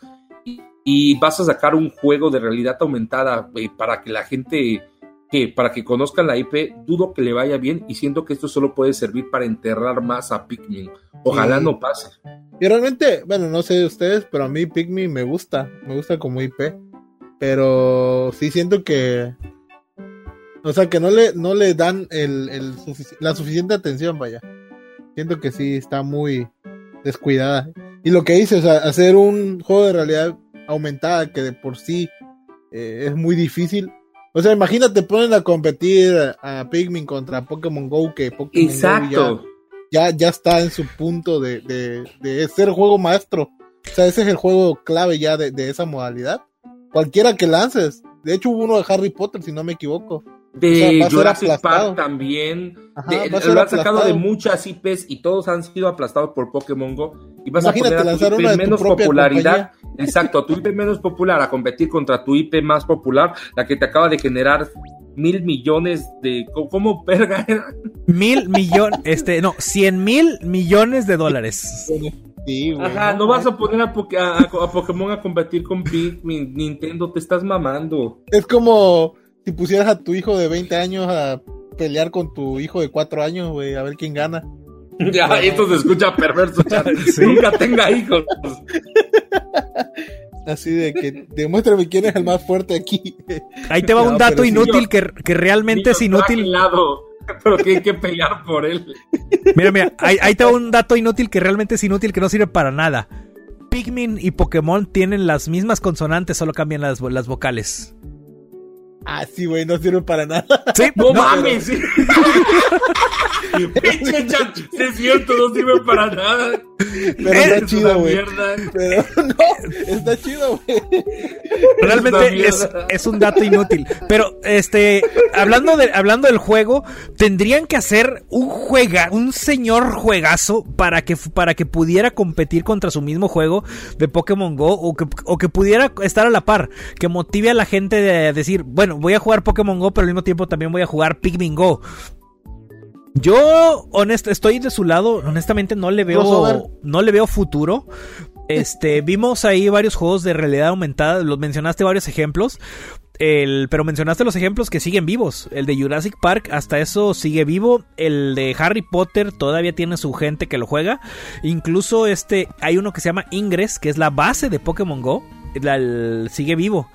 Speaker 2: Y, vas a sacar un juego de realidad aumentada eh, para que la gente, que para que conozcan la IP, dudo que le vaya bien y siento que esto solo puede servir para enterrar más a Pikmin. Ojalá no pase.
Speaker 4: Y realmente, bueno, no sé de ustedes, pero a mí Pikmin me gusta, me gusta como IP. Pero sí siento que o sea, que no le, no le dan el, el la suficiente atención, vaya. Siento que sí está muy descuidada. Y lo que dice, o sea, hacer un juego de realidad aumentada que de por sí eh, es muy difícil. O sea, imagínate, ponen a competir a, Pikmin contra Pokémon Go, que Pokémon
Speaker 2: Exacto.
Speaker 4: ya, ya, está en su punto de, de, de, ser juego maestro. O sea, ese es el juego clave ya de, de esa modalidad. Cualquiera que lances. De hecho, hubo uno de Harry Potter, si no me equivoco
Speaker 2: de Jurassic Park también. lo han sacado de muchas IPs y todos han sido aplastados por Pokémon Go. Y vas a poner a tu IP menos popularidad. Exacto, tu IP menos popular a competir contra tu IP más popular, la que te acaba de generar mil millones de. ¿Cómo perga
Speaker 3: Mil millones, este, no, cien mil millones de dólares.
Speaker 2: Ajá, no vas a poner a, a Pokémon a competir con Pikmin, Nintendo, te estás mamando.
Speaker 4: Es como si pusieras a tu hijo de 20 años a pelear con tu hijo de 4 años, güey, a ver quién gana.
Speaker 2: Ya, esto se escucha perverso, Nunca tenga hijos.
Speaker 4: Así de que demuéstrame quién es el más fuerte aquí.
Speaker 3: Ahí te va un dato inútil que, que, realmente es inútil.
Speaker 2: pero que hay que pelear por él.
Speaker 3: Mira, mira, ahí, ahí, te va un dato inútil que realmente es inútil, que no sirve para nada. Pikmin y Pokémon tienen las mismas consonantes, solo cambian las, las vocales.
Speaker 4: Ah, sí, güey, no sirve para nada.
Speaker 2: Sí, no, mames. Sí. es cierto, no sirve para nada.
Speaker 4: Pero está chido, güey. Pero no, está chido, güey.
Speaker 3: Realmente es, es, un dato inútil. Pero, este, hablando, de, hablando del juego, tendrían que hacer un juega, un señor juegazo para que, para que pudiera competir contra su mismo juego de Pokémon Go o que, o que pudiera estar a la par, que motive a la gente de decir, bueno, voy a jugar Pokémon Go, pero al mismo tiempo también voy a jugar Pikmin Go. Yo, honesto, estoy de su lado. Honestamente, no le veo, no le veo futuro. Este, vimos ahí varios juegos de realidad aumentada. Los mencionaste varios ejemplos. El, pero mencionaste los ejemplos que siguen vivos. El de Jurassic Park, hasta eso sigue vivo. El de Harry Potter todavía tiene su gente que lo juega. Incluso este, hay uno que se llama Ingress, que es la base de Pokémon Go. sigue vivo.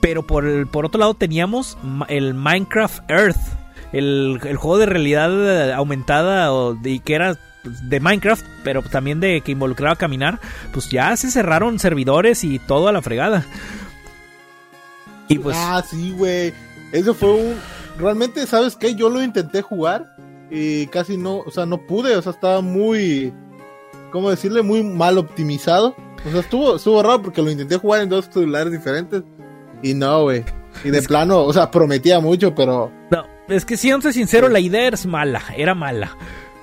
Speaker 3: Pero por, por otro lado teníamos el Minecraft Earth el, juego de realidad aumentada o de, que era de Minecraft, pero también de que involucraba caminar, pues ya se cerraron servidores y todo a la fregada.
Speaker 4: Y pues. Ah, sí, güey. Eso fue un. Realmente, ¿sabes qué? Yo lo intenté jugar y casi no, o sea, no pude, o sea, estaba muy. ¿Cómo decirle? Muy mal optimizado. O sea, estuvo, estuvo raro porque lo intenté jugar en dos celulares diferentes y no, güey. Y de plano, o sea, prometía mucho, pero.
Speaker 3: No, es que siendo sincero, la idea es mala, era mala.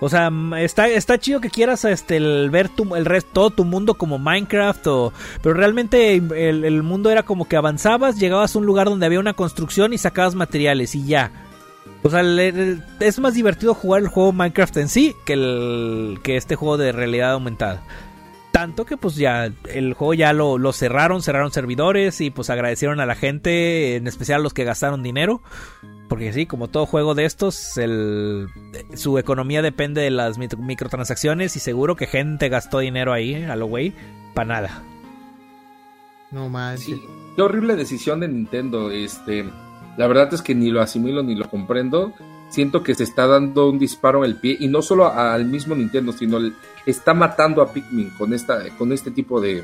Speaker 3: O sea, está, está chido que quieras este, el, ver tu, el resto, todo tu mundo como Minecraft, o, pero realmente el, el, mundo era como que avanzabas, llegabas a un lugar donde había una construcción y sacabas materiales y ya. O sea, es más divertido jugar el juego Minecraft en sí que, el, que este juego de realidad aumentada. Tanto que pues ya el juego ya lo, lo, cerraron, cerraron servidores y pues agradecieron a la gente, en especial a los que gastaron dinero. Porque sí, como todo juego de estos, el, su economía depende de las microtransacciones y seguro que gente gastó dinero ahí, a lo güey, para nada.
Speaker 4: No más.
Speaker 2: Sí, qué horrible decisión de Nintendo. Este, la verdad es que ni lo asimilo ni lo comprendo. Siento que se está dando un disparo en el pie y no solo al mismo Nintendo, sino está matando a Pikmin con esta, con este tipo de,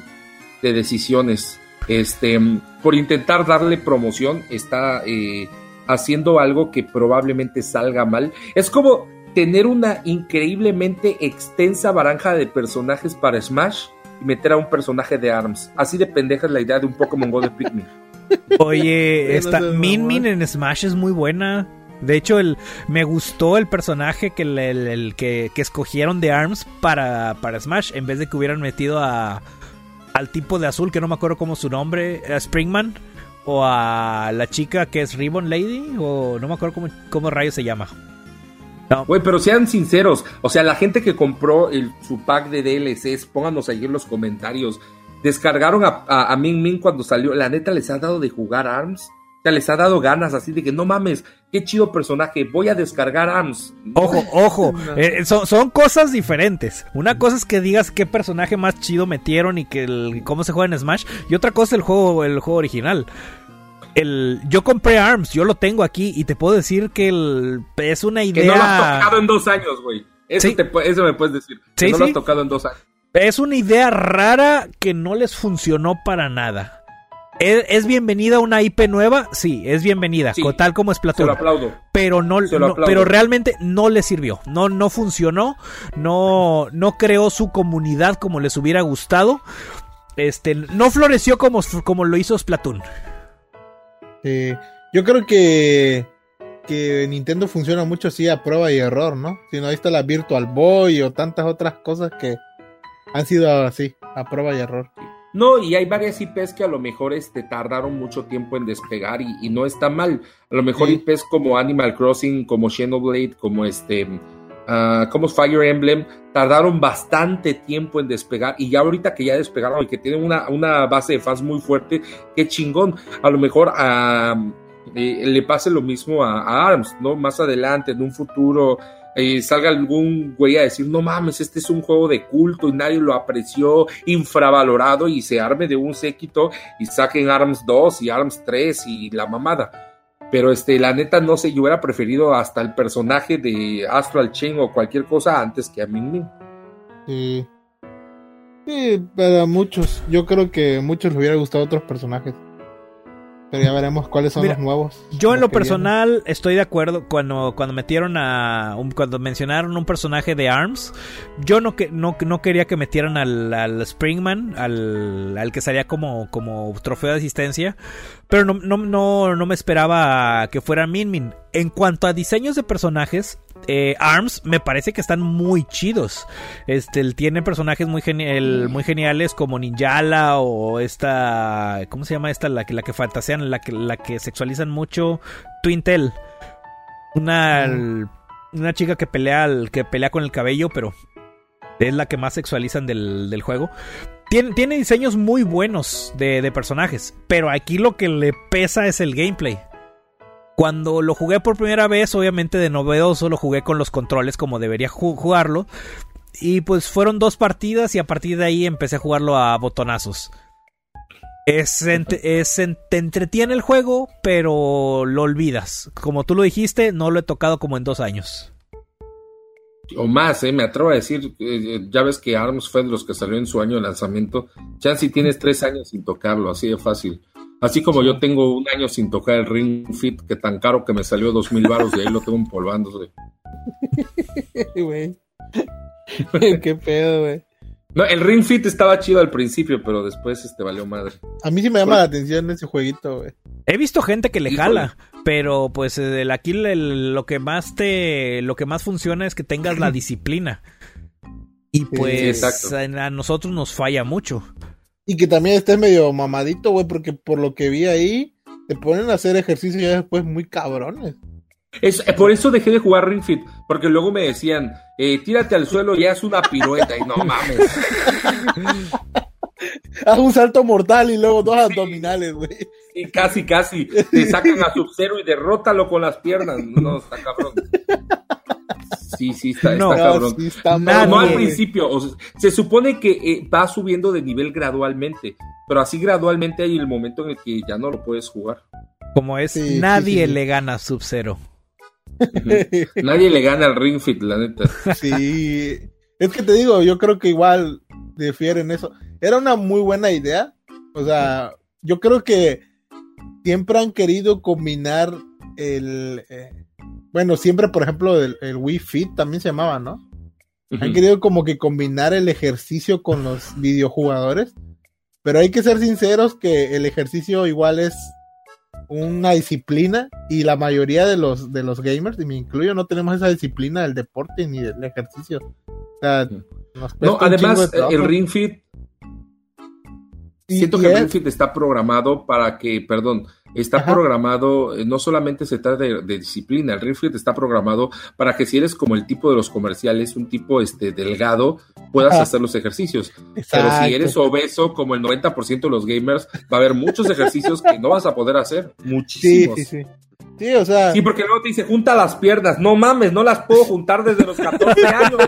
Speaker 2: de decisiones. Este, por intentar darle promoción, está eh, haciendo algo que probablemente salga mal. Es como tener una increíblemente extensa baranja de personajes para Smash y meter a un personaje de ARMS. Así de pendeja es la idea de un Pokémon Go de Pikmin.
Speaker 3: Oye, esta Min Min en Smash es muy buena. De hecho, el, me gustó el personaje que, el, que, escogieron de ARMS para, para Smash, en vez de que hubieran metido a, al tipo de azul, que no me acuerdo cómo su nombre, a Springman o a la chica que es Ribbon Lady, o no me acuerdo cómo, cómo rayos se llama.
Speaker 2: No. Güey, pero sean sinceros, o sea, la gente que compró el, su pack de DLCs, pónganos ahí en los comentarios, descargaron a, a, Min Min cuando salió, la neta les ha dado de jugar ARMS, o sea, les ha dado ganas así de que no mames, qué chido personaje, voy a descargar ARMS.
Speaker 3: Ojo, ojo, eh, son, son, cosas diferentes. Una cosa es que digas qué personaje más chido metieron y que el, cómo se juega en Smash, y otra cosa es el juego, el juego original el, yo compré ARMS, yo lo tengo aquí y te puedo decir que el, es una idea. Que no
Speaker 2: lo has tocado en dos años, güey. Eso, eso me puedes decir. Que no lo has tocado en dos años.
Speaker 3: Es una idea rara que no les funcionó para nada. ¿Es, bienvenida una IP nueva? Sí, es bienvenida, tal como es Platón.
Speaker 2: Aplaudo.
Speaker 3: Pero no, pero realmente no le sirvió. No, no funcionó. No, no creó su comunidad como les hubiera gustado. Este, no floreció como, como lo hizo Splatoon.
Speaker 4: Eh, yo creo que, que Nintendo funciona mucho así a prueba y error, ¿no? Si no, ahí está la Virtual Boy o tantas otras cosas que han sido así, a prueba y error.
Speaker 2: No, y hay varias IPs que a lo mejor este, tardaron mucho tiempo en despegar y, no está mal. A lo mejor IPs como Animal Crossing, como Xenoblade, como este uh, como Fire Emblem, tardaron bastante tiempo en despegar y ya ahorita que ya despegaron y que tienen una, una base de fans muy fuerte, qué chingón. A lo mejor eh, le pase lo mismo a, ARMS, ¿no? Más adelante, en un futuro, eh, salga algún güey a decir, no mames, este es un juego de culto y nadie lo apreció, infravalorado y se arme de un séquito y saquen ARMS 2 y ARMS 3 y la mamada. Pero este, la neta, no sé, yo hubiera preferido hasta el personaje de Astral Chain o cualquier cosa antes que a Min
Speaker 4: Sí. Sí, para muchos. Yo creo que a muchos les hubiera gustado otros personajes. Pero ya veremos cuáles son los nuevos.
Speaker 3: Yo en lo personal estoy de acuerdo cuando, cuando metieron a... cuando mencionaron un personaje de ARMS. Yo no, que, no, no quería que metieran al, al Springman, al, al, que salía como, como trofeo de asistencia. Pero no, no, no, no me esperaba que fuera Min Min. En cuanto a diseños de personajes, eh, ARMS me parece que están muy chidos. Este, tiene personajes muy, muy geniales como Ninjala o esta. ¿Cómo se llama esta? La que, la que fantasean, la que, la que sexualizan mucho. Twintel. Una. Una chica que pelea, que pelea con el cabello, pero es la que más sexualizan del, juego. Tiene, tiene, diseños muy buenos de, de personajes, pero aquí lo que le pesa es el gameplay. Cuando lo jugué por primera vez, obviamente de novedoso, lo jugué con los controles como debería jugarlo. Y pues fueron dos partidas y a partir de ahí empecé a jugarlo a botonazos. Es, te entretiene el juego, pero lo olvidas. Como tú lo dijiste, no lo he tocado como en dos años.
Speaker 2: O más, eh, me atrevo a decir, eh, ya ves que ARMS fue de los que salió en su año de lanzamiento. Ya si tienes tres años sin tocarlo, así de fácil. Así como yo tengo un año sin tocar el Ring Fit, que tan caro que me salió dos mil baros y ahí lo tengo empolvándose.
Speaker 4: Güey. Qué pedo, güey.
Speaker 2: No, el Ring Fit estaba chido al principio, pero después este valió madre.
Speaker 4: A mí sí me llama la atención ese jueguito, güey.
Speaker 3: He visto gente que le jala, Pero pues el, aquí lo que más te lo que más funciona es que tengas la disciplina. Y pues a nosotros nos falla mucho.
Speaker 4: Y que también estés medio mamadito, güey, porque por lo que vi ahí, te ponen a hacer ejercicio ya después muy cabrones.
Speaker 2: Es, eh, por eso dejé de jugar Ring Fit, porque luego me decían, eh, tírate al suelo y haz una pirueta, y no mames.
Speaker 4: Haz un salto mortal y luego dos abdominales, güey.
Speaker 2: Y casi, casi. Te sacan a Sub-Zero y derrótalo con las piernas. No, está cabrón. Sí, sí, está, no, cabrón. no, al principio. se supone que eh, va subiendo de nivel gradualmente. Pero así gradualmente hay el momento en el que ya no lo puedes jugar.
Speaker 3: Como es, nadie le gana Sub-Zero.
Speaker 2: nadie le gana al Ring Fit, la neta.
Speaker 4: Sí. Es que te digo, yo creo que igual difieren eso. Era una muy buena idea. O sea, yo creo que siempre han querido combinar el... Eh, bueno, siempre, por ejemplo, el, Wii Fit también se llamaba, ¿no? Han querido como que combinar el ejercicio con los videojugadores. Pero hay que ser sinceros que el ejercicio igual es una disciplina y la mayoría de los de los gamers, y me incluyo, no tenemos esa disciplina del deporte ni del ejercicio. O sea,
Speaker 2: no, además el Ring Fit siento que el Ring Fit está programado para que, perdón, está programado, eh, no solamente se trata de, disciplina, el Ring Fit está programado para que si eres como el tipo de los comerciales, un tipo este delgado, puedas hacer los ejercicios. Pero si eres obeso, como el 90% de los gamers, va a haber muchos ejercicios que no vas a poder hacer. Muchísimos. Sí, sí, sí.
Speaker 4: Sí, o sea.
Speaker 2: Sí, porque luego te dice, junta las piernas. No mames, no las puedo juntar desde los 14 años.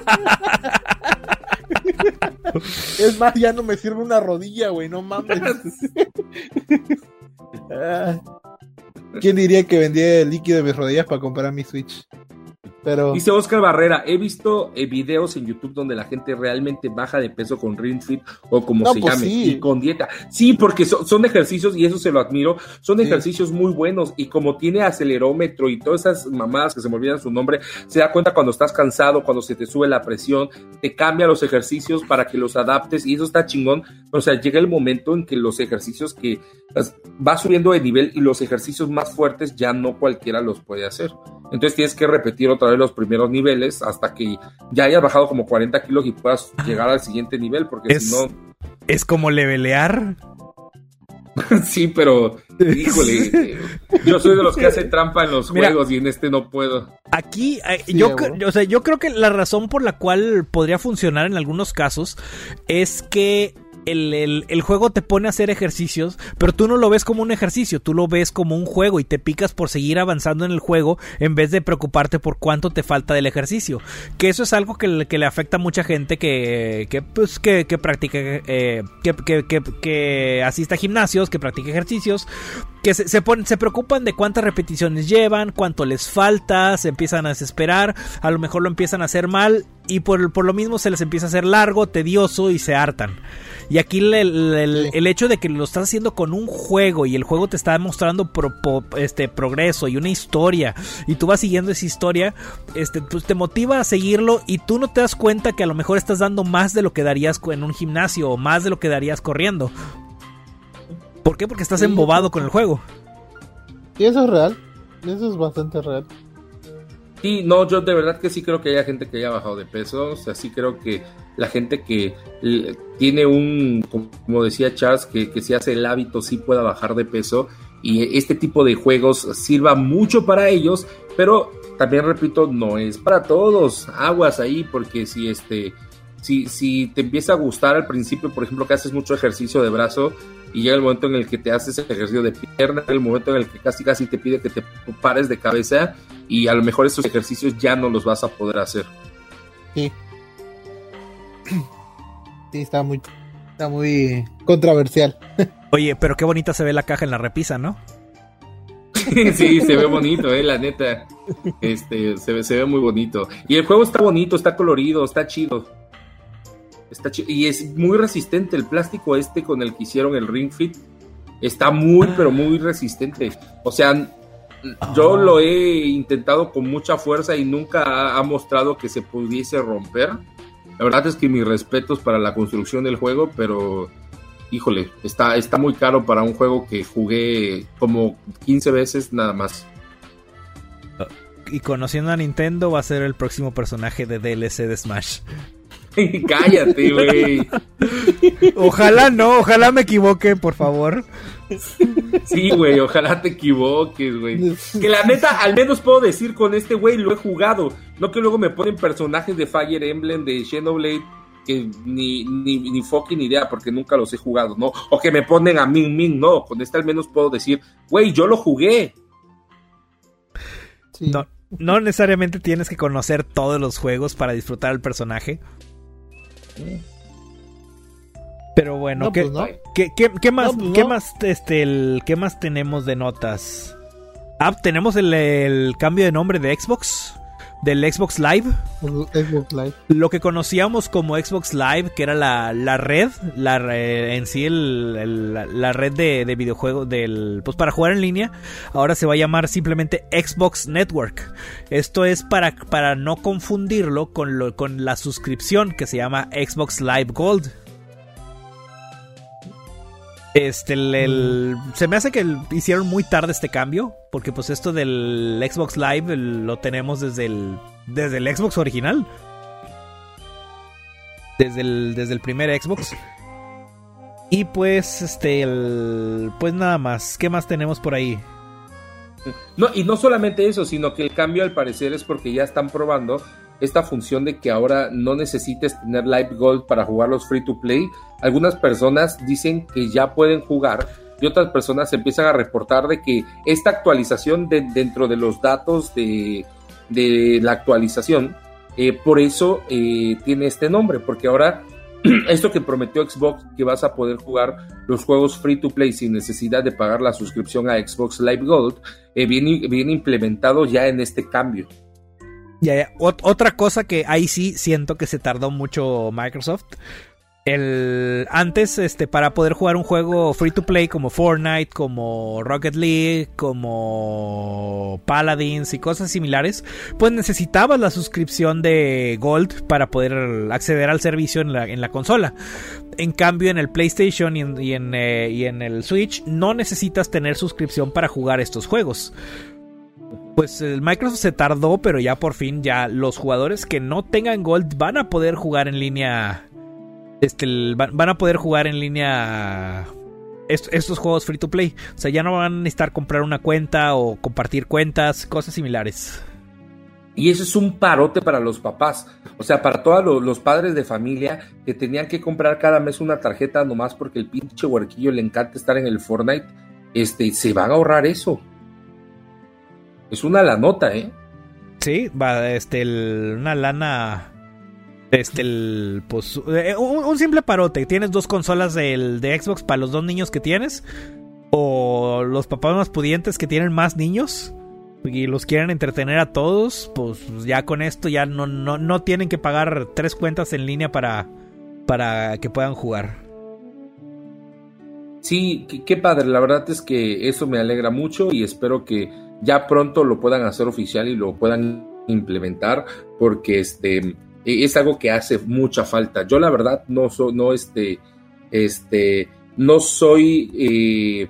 Speaker 4: es más, ya no me sirve una rodilla, güey, no mames. ¿Quién diría que vendía el líquido de mis rodillas para comprar mi Switch?
Speaker 2: Dice Oscar Barrera, he visto eh, videos en YouTube donde la gente realmente baja de peso con Ring Fit o como se pues llame, y con dieta. Sí, porque son ejercicios, y eso se lo admiro, son ejercicios muy buenos, y como tiene acelerómetro y todas esas mamadas que se me olvidan su nombre, se da cuenta cuando estás cansado, cuando se te sube la presión, te cambia los ejercicios para que los adaptes, y eso está chingón. O sea, llega el momento en que los ejercicios que pues, va subiendo de nivel y los ejercicios más fuertes ya no cualquiera los puede hacer. Entonces tienes que repetir otra vez los primeros niveles hasta que ya hayas bajado como 40 kilos y puedas llegar al siguiente nivel, porque si no...
Speaker 3: Es como levelear.
Speaker 2: sí, pero híjole, yo soy de los que hacen trampa en los juegos y en este no puedo.
Speaker 3: Aquí, eh, yo, o sea, yo creo que la razón por la cual podría funcionar en algunos casos es que el, juego te pone a hacer ejercicios, pero tú no lo ves como un ejercicio, tú lo ves como un juego y te picas por seguir avanzando en el juego en vez de preocuparte por cuánto te falta del ejercicio. Que eso es algo que, le afecta a mucha gente que, que, pues, que, practica, eh, que, que, asista a gimnasios, que practica ejercicios, que se, se, se preocupan de cuántas repeticiones llevan, cuánto les falta, se empiezan a desesperar, a lo mejor lo empiezan a hacer mal y por, por lo mismo se les empieza a hacer largo, tedioso y se hartan. Y aquí el, hecho de que lo estás haciendo con un juego y el juego te está mostrando este progreso y una historia y tú vas siguiendo esa historia, este, pues te motiva a seguirlo y tú no te das cuenta que a lo mejor estás dando más de lo que darías en un gimnasio o más de lo que darías corriendo. ¿Por qué? Porque estás embobado con el juego.
Speaker 4: Y eso es real. Eso es bastante real.
Speaker 2: Sí, no, yo de verdad que sí creo que haya gente que haya bajado de peso. O sea, sí creo que la gente que tiene un, como decía Charles, que, que si hace el hábito sí pueda bajar de peso. Y este tipo de juegos sirva mucho para ellos, pero también repito, no es para todos. Aguas ahí, porque si este. Si, si te empieza a gustar al principio, por ejemplo, que haces mucho ejercicio de brazo, y llega el momento en el que te haces ejercicio de pierna, el momento en el que casi casi te pide que te pares de cabeza y a lo mejor esos ejercicios ya no los vas a poder hacer.
Speaker 4: Sí. Sí, está muy, está muy controversial.
Speaker 3: Oye, pero qué bonita se ve la caja en la repisa, ¿no?
Speaker 2: sí, se ve bonito, eh, la neta. Este, se ve, se ve muy bonito. Y el juego está bonito, está colorido, está chido. Está y es muy resistente el plástico este con el que hicieron el Ring Fit. Está muy, ah. pero muy resistente. O sea, yo ah. lo he intentado con mucha fuerza y nunca ha, mostrado que se pudiese romper. La verdad es que mis respetos para la construcción del juego, pero híjole, está, está muy caro para un juego que jugué como 15 veces nada más.
Speaker 3: y conociendo a Nintendo va a ser el próximo personaje de DLC de Smash.
Speaker 2: Cállate, güey.
Speaker 3: Ojalá no, ojalá me equivoque, por favor.
Speaker 2: Sí, güey, ojalá te equivoques, güey. Que la neta, al menos puedo decir con este güey lo he jugado. No que luego me ponen personajes de Fire Emblem, de Xenoblade, que ni, ni, ni fucking idea, porque nunca los he jugado, ¿no? O que me ponen a Min Min, no. Con este al menos puedo decir, güey, yo lo jugué.
Speaker 3: No, no necesariamente tienes que conocer todos los juegos para disfrutar el personaje. Pero bueno, ¿qué, pues ¿qué, más, pues ¿qué más, este, el, ¿qué más tenemos de notas? Ah, tenemos el, cambio de nombre de Xbox del Xbox Live.
Speaker 4: Xbox Live.
Speaker 3: Lo que conocíamos como Xbox Live, que era la, red, la, en sí la red de, de, videojuegos del, pues para jugar en línea, ahora se va a llamar simplemente Xbox Network. Esto es para, para no confundirlo con, lo, con la suscripción que se llama Xbox Live Gold. Este, el, se me hace que hicieron muy tarde este cambio, porque pues esto del Xbox Live lo tenemos desde el, desde el Xbox original. Desde el, desde el primer Xbox. Y pues, este, pues nada más. ¿Qué más tenemos por ahí?
Speaker 2: No, y no solamente eso, sino que el cambio al parecer es porque ya están probando esta función de que ahora no necesites tener Live Gold para jugar los free to play. Algunas personas dicen que ya pueden jugar y otras personas empiezan a reportar de que esta actualización dentro de los datos de, la actualización, eh, por eso eh, tiene este nombre, porque ahora esto que prometió Xbox, que vas a poder jugar los juegos free to play sin necesidad de pagar la suscripción a Xbox Live Gold, eh, viene, viene implementado ya en este cambio.
Speaker 3: Ya, otra cosa que ahí sí siento que se tardó mucho Microsoft. El, antes, este, para poder jugar un juego free to play como Fortnite, como Rocket League, como Paladins y cosas similares, pues necesitabas la suscripción de Gold para poder acceder al servicio en la, consola. En cambio, en el PlayStation y y eh, y en el Switch no necesitas tener suscripción para jugar estos juegos pues el Microsoft se tardó, pero ya por fin ya los jugadores que no tengan Gold van a poder jugar en línea. Este, van a poder jugar en línea estos juegos free to play. O sea, ya no van a necesitar comprar una cuenta o compartir cuentas, cosas similares.
Speaker 2: Y eso es un parote para los papás. O sea, para todos los, padres de familia que tenían que comprar cada mes una tarjeta nomás porque el pinche huerquillo le encanta estar en el Fortnite. Este, se van a ahorrar eso. Es una lanota, ¿eh?
Speaker 3: Sí, va, este, una lana. Este, el, pues, eh, un, simple parote. Tienes dos consolas del, de Xbox para los dos niños que tienes. O los papás más pudientes que tienen más niños. Y los quieren entretener a todos. Pues ya con esto ya no, no, no tienen que pagar tres cuentas en línea para, para que puedan jugar.
Speaker 2: Sí, qué padre. La verdad es que eso me alegra mucho y espero que ya pronto lo puedan hacer oficial y lo puedan implementar porque este e, es algo que hace mucha falta. Yo la verdad no soy, no este, este, no soy, eh,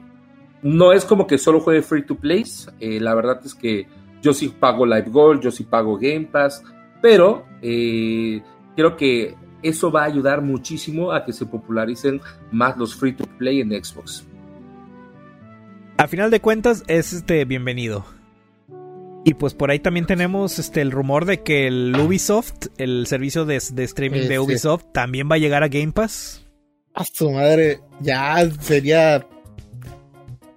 Speaker 2: no es como que solo juegue free to play. Eh, la verdad es que yo sí pago Live Gold, yo sí pago Game Pass, pero eh, creo que eso va a ayudar muchísimo a que se popularicen más los free to play en Xbox
Speaker 3: a final de cuentas es este bienvenido. Y pues por ahí también tenemos este el rumor de que el Ubisoft, el servicio de, streaming de Ubisoft, también va a llegar a Game Pass.
Speaker 4: A su madre, ya sería.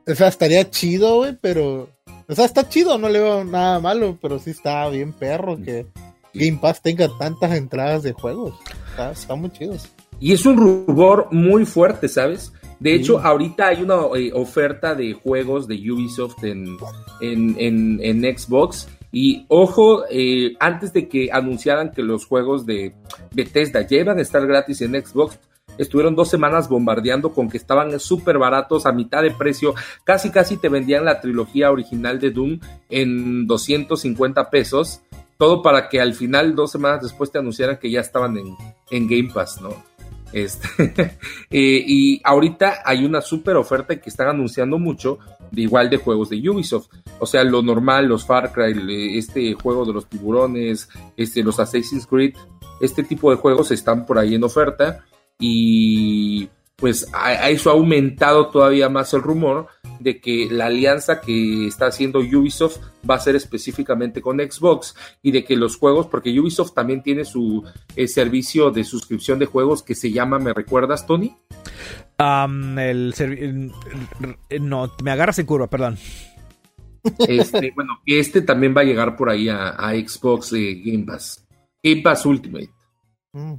Speaker 4: O sea, estaría chido, güey, pero. O sea, está chido, no le veo nada malo, pero sí está bien perro que Game Pass tenga tantas entradas de juegos. Está, está muy chido.
Speaker 2: Y es un rumor muy fuerte, ¿sabes? De hecho, ahorita hay una eh, oferta de juegos de Ubisoft en, en, Xbox. Y ojo, eh, antes de que anunciaran que los juegos de Bethesda llevan a estar gratis en Xbox, estuvieron dos semanas bombardeando con que estaban súper baratos, a mitad de precio. Casi, casi te vendían la trilogía original de Doom en 250 pesos. Todo para que al final, dos semanas después, te anunciaran que ya estaban en, en Game Pass, ¿no? Este, eh, y ahorita hay una súper oferta que están anunciando mucho igual de juegos de Ubisoft. O sea, lo normal, los Far Cry, este juego de los tiburones, este, los Assassin's Creed, este tipo de juegos están por ahí en oferta y pues a, eso ha aumentado todavía más el rumor de que la alianza que está haciendo Ubisoft va a ser específicamente con Xbox y de que los juegos, porque Ubisoft también tiene su eh, servicio de suscripción de juegos que se llama, ¿me recuerdas, Tony?
Speaker 3: el, no, me agarras en curva, perdón.
Speaker 2: Este, bueno, este también va a llegar por ahí a, Xbox eh, Game Pass. Game Pass Ultimate.
Speaker 3: Mm.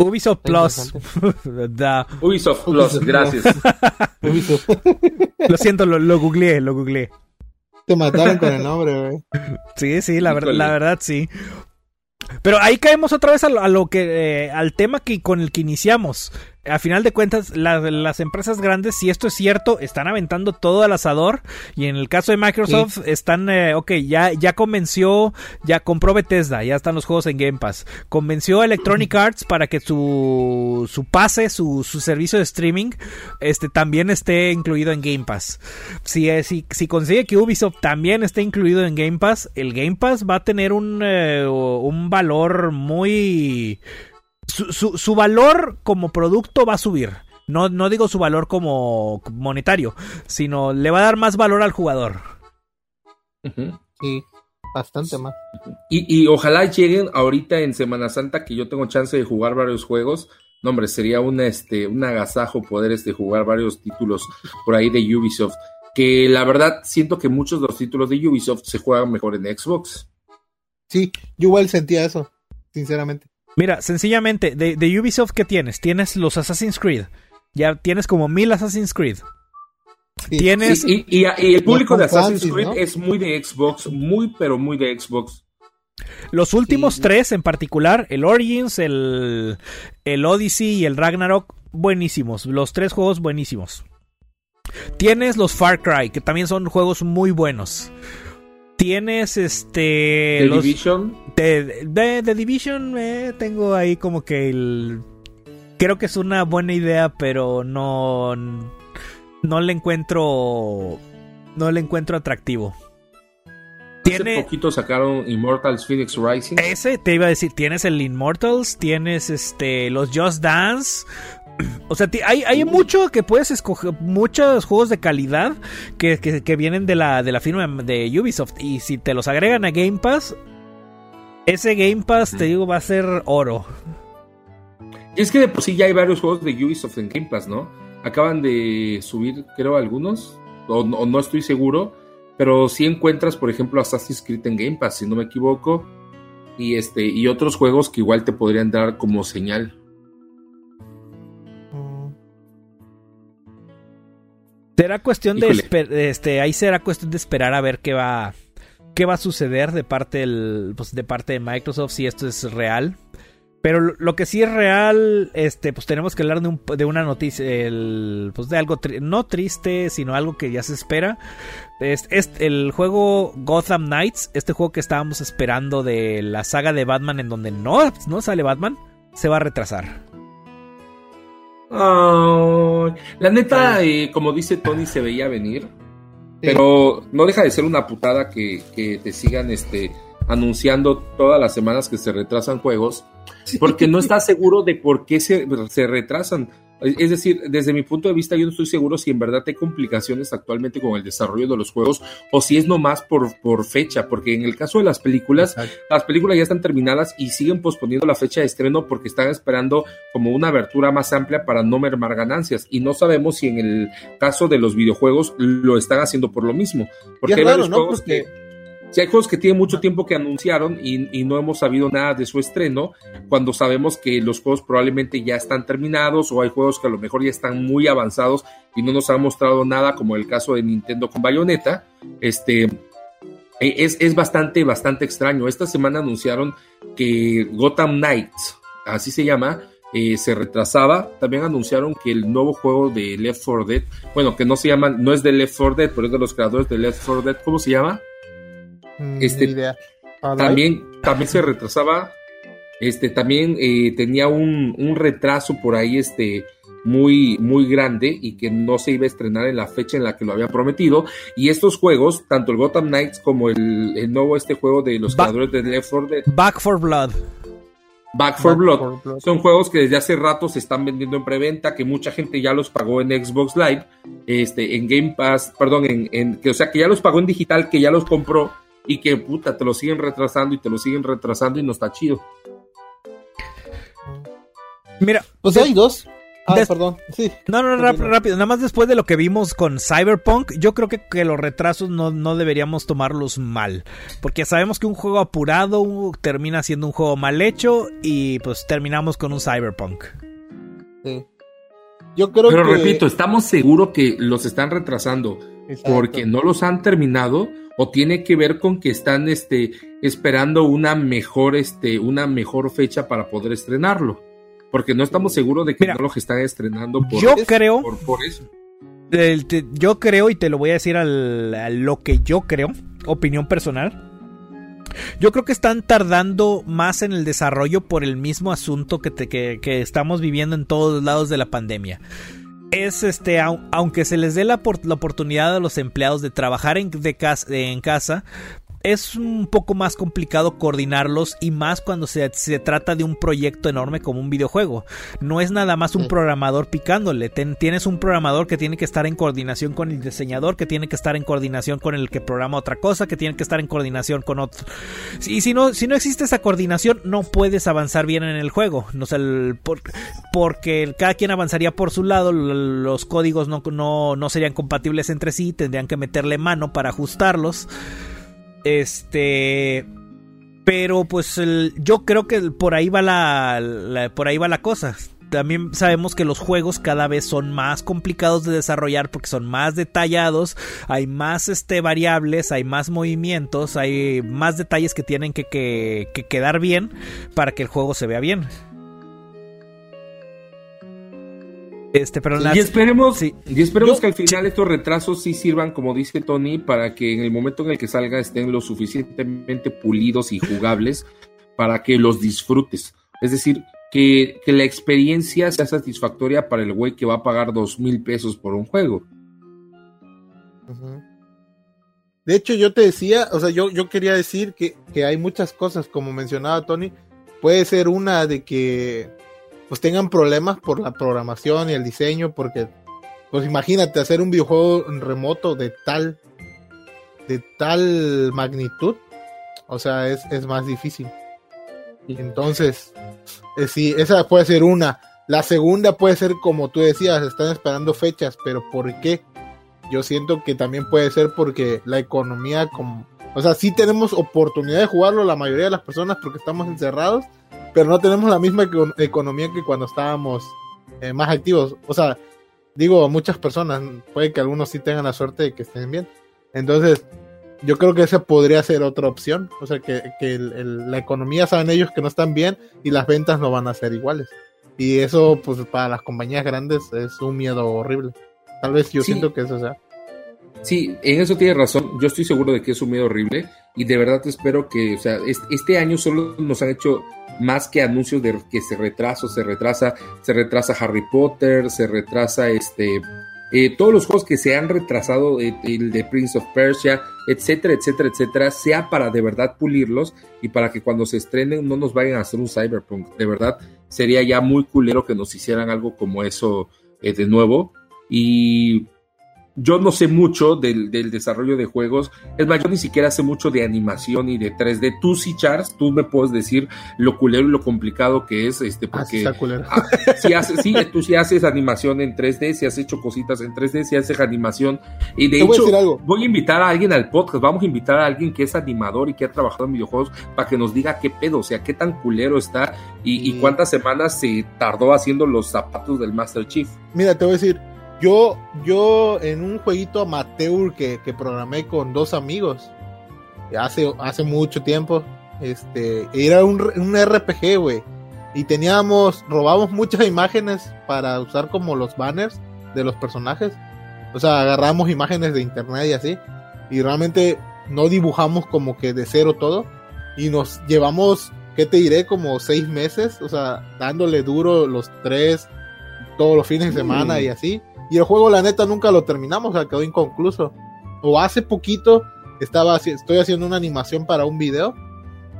Speaker 3: Ubisoft Plus.
Speaker 2: Ubisoft Plus, gracias.
Speaker 3: lo siento, lo, lo googleé, lo googleé.
Speaker 4: Te mataron con el nombre, güey.
Speaker 3: Sí, sí, la, la verdad sí. Pero ahí caemos otra vez a lo, que eh, al tema que con el que iniciamos a final de cuentas, las empresas grandes, si esto es cierto, están aventando todo al asador. Y en el caso de Microsoft, están, eh, ok, ya, ya convenció, ya compró Bethesda, ya están los juegos en Game Pass. Convenció a Electronic Arts para que su, su pase, su, su servicio de streaming, este, también esté incluido en Game Pass. Si, eh, si, si consigue que Ubisoft también esté incluido en Game Pass, el Game Pass va a tener un, eh, un valor muy su, valor como producto va a subir. No, no digo su valor como monetario, sino le va a dar más valor al jugador.
Speaker 4: Sí, bastante más.
Speaker 2: Y, ojalá lleguen ahorita en Semana Santa que yo tengo chance de jugar varios juegos. No, hombre, sería una, este, un agasajo poder este, jugar varios títulos por ahí de Ubisoft. Que la verdad siento que muchos de los títulos de Ubisoft se juegan mejor en Xbox.
Speaker 4: Sí, yo igual sentía eso, sinceramente.
Speaker 3: Mira, sencillamente, de, Ubisoft, ¿qué tienes? Tienes los Assassin's Creed. Ya tienes como mil Assassin's Creed. Tienes.
Speaker 2: y, el público de Assassin's Creed es muy de Xbox, muy, pero muy de Xbox.
Speaker 3: Los últimos tres en particular, el Origins, el, el Odyssey y el Ragnarok, buenísimos. Los tres juegos buenísimos. Tienes los Far Cry, que también son juegos muy buenos. Tienes este.
Speaker 2: The Division.
Speaker 3: De, The Division eh, tengo ahí como que el. Creo que es una buena idea, pero no. No le encuentro. No le encuentro atractivo.
Speaker 2: Tiene, Hace poquito sacaron Immortals Phoenix Rising.
Speaker 3: Ese te iba a decir, tienes el Immortals, tienes este los Just Dance, o sea, hay, hay mucho que puedes escoger, muchos juegos de calidad que, vienen de la, de la firma de Ubisoft. Y si te los agregan a Game Pass, ese Game Pass, te digo, va a ser oro.
Speaker 2: Y es que de por sí ya hay varios juegos de Ubisoft en Game Pass, ¿no? Acaban de subir, creo, algunos, o, no estoy seguro, pero sí encuentras, por ejemplo, Assassin's Creed en Game Pass, si no me equivoco, y, este, y otros juegos que igual te podrían dar como señal.
Speaker 3: Será cuestión de este, ahí será cuestión de esperar a ver qué va qué va a suceder de parte del, pues, de parte de Microsoft si esto es real. Pero lo que sí es real, este, pues tenemos que hablar de, un, de una noticia, el, pues de algo no triste, sino algo que ya se espera. Es, es, el juego Gotham Knights, este juego que estábamos esperando de la saga de Batman en donde no, no sale Batman, se va a retrasar
Speaker 2: la neta, eh, como dice Tony, se veía venir. Pero no deja de ser una putada que, que, te sigan este, anunciando todas las semanas que se retrasan juegos, porque no estás seguro de por qué se, se retrasan. Es decir, desde mi punto de vista, yo no estoy seguro si en verdad hay complicaciones actualmente con el desarrollo de los juegos o si es nomás por, por fecha, porque en el caso de las películas, las películas ya están terminadas y siguen posponiendo la fecha de estreno porque están esperando como una abertura más amplia para no mermar ganancias. Y no sabemos si en el caso de los videojuegos lo están haciendo por lo mismo. Porque hay varios juegos que si hay juegos que tienen mucho tiempo que anunciaron y, no hemos sabido nada de su estreno, cuando sabemos que los juegos probablemente ya están terminados o hay juegos que a lo mejor ya están muy avanzados y no nos han mostrado nada, como el caso de Nintendo con Bayonetta, este, e, es, es bastante, bastante extraño. Esta semana anunciaron que Gotham Knights, así se llama, eh, se retrasaba. También anunciaron que el nuevo juego de Left 4 Dead, bueno, que no se llama, no es de Left 4 Dead, pero es de los creadores de Left 4 Dead, ¿cómo se llama? Mm, este, también, también se retrasaba, este, también eh, tenía un, retraso por ahí, este, muy, muy grande y que no se iba a estrenar en la fecha en la que lo había prometido. Y estos juegos, tanto el Gotham Knights como el, nuevo este juego de los creadores de Left 4 Dead.
Speaker 3: Back for Blood.
Speaker 2: Back for, Blood. Son juegos que desde hace rato se están vendiendo en preventa, que mucha gente ya los pagó en Xbox Live, este, en Game Pass, perdón, en, en, que, o sea, que ya los pagó en digital, que ya los compró y que puta, te lo siguen retrasando y te lo siguen retrasando y no está chido.
Speaker 3: Mira,
Speaker 4: pues hay dos. Ah, perdón. Sí.
Speaker 3: No, no, rápido, rápido. Nada más después de lo que vimos con Cyberpunk, yo creo que, que los retrasos no, no, deberíamos tomarlos mal. Porque sabemos que un juego apurado termina siendo un juego mal hecho y pues terminamos con un Cyberpunk.
Speaker 2: Sí. Yo creo Pero repito, estamos seguros que los están retrasando porque no los han terminado o tiene que ver con que están este, esperando una mejor, este, una mejor fecha para poder estrenarlo porque no estamos seguros de que no lo están estrenando
Speaker 3: por, yo creo, por, eso. yo creo, y te lo voy a decir al, a lo que yo creo, opinión personal. Yo creo que están tardando más en el desarrollo por el mismo asunto que, que, estamos viviendo en todos lados de la pandemia es este, aunque se les dé la, la, oportunidad a los empleados de trabajar en, de casa, en casa, es un poco más complicado coordinarlos y más cuando se, trata de un proyecto enorme como un videojuego. No es nada más un programador picándole, tienes un programador que tiene que estar en coordinación con el diseñador, que tiene que estar en coordinación con el que programa otra cosa, que tiene que estar en coordinación con otro. Y si no, si no existe esa coordinación, no puedes avanzar bien en el juego. No porque cada quien avanzaría por su lado, los códigos no, no, no serían compatibles entre sí, tendrían que meterle mano para ajustarlos. Este. Pero pues yo creo que por ahí va la, por ahí va la cosa. También sabemos que los juegos cada vez son más complicados de desarrollar porque son más detallados, hay más este, variables, hay más movimientos, hay más detalles que tienen que, que quedar bien para que el juego se vea bien.
Speaker 2: Este, pero y esperemos, y esperemos que al final estos retrasos sí sirvan, como dice Tony, para que en el momento en el que salga estén lo suficientemente pulidos y jugables para que los disfrutes. Es decir, que, la experiencia sea satisfactoria para el güey que va a pagar dos mil pesos por un juego.
Speaker 4: De hecho, yo te decía, o sea, yo, yo quería decir que, que hay muchas cosas, como mencionaba Tony. Puede ser una de que pues tengan problemas por la programación y el diseño, porque pues imagínate hacer un videojuego remoto de tal de tal magnitud, o sea, es, más difícil. Entonces, eh, sí, esa puede ser una. La segunda puede ser como tú decías, están esperando fechas, pero ¿por qué? Yo siento que también puede ser porque la economía, como, o sea, sí tenemos oportunidad de jugarlo la mayoría de las personas porque estamos encerrados, pero no tenemos la misma economía que cuando estábamos eh, más activos. O sea, digo, muchas personas, puede que algunos sí tengan la suerte de que estén bien. Entonces, yo creo que esa podría ser otra opción. O sea, que, la economía saben ellos que no están bien y las ventas no van a ser iguales. Y eso, pues, para las compañías grandes es un miedo horrible. Tal vez yo siento que eso sea.
Speaker 2: Sí, en eso tiene razón. Yo estoy seguro de que es un miedo horrible y de verdad espero que, o sea, este año solo nos han hecho más que anuncios de que se retrasa, se retrasa, se retrasa Harry Potter, se retrasa este eh, todos los juegos que se han retrasado, eh, el de Prince of Persia, etcétera, etcétera, etcétera, sea para de verdad pulirlos y para que cuando se estrenen no nos vayan a hacer un cyberpunk. De verdad, sería ya muy culero que nos hicieran algo como eso eh, de nuevo. Y yo no sé mucho del, desarrollo de juegos. Es más, yo ni siquiera sé mucho de animación y de 3D. Tú sí, Charles, tú me puedes decir lo culero y lo complicado que es, este, ah, porque ah, si haces, sí, tú sí haces animación en 3D, si has hecho cositas en 3D, si haces animación. Y de hecho, voy a, invitar a alguien al podcast, vamos a invitar a alguien que es animador y que ha trabajado en videojuegos para que nos diga qué pedo, o sea, qué tan culero está y, y cuántas semanas se tardó haciendo los zapatos del Master Chief.
Speaker 4: Mira, te voy a decir, yo, yo en un jueguito amateur que, que programé con dos amigos hace, hace mucho tiempo, este, era un, un RPG, güey. Y teníamos, robamos muchas imágenes para usar como los banners de los personajes. O sea, agarramos imágenes de internet y así. Y realmente no dibujamos como que de cero todo. Y nos llevamos, ¿qué te diré? Como seis meses. O sea, dándole duro los tres todos los fines de semana y así. Y el juego, la neta, nunca lo terminamos, o sea, quedó inconcluso. O hace poquito estaba estoy haciendo una animación para un video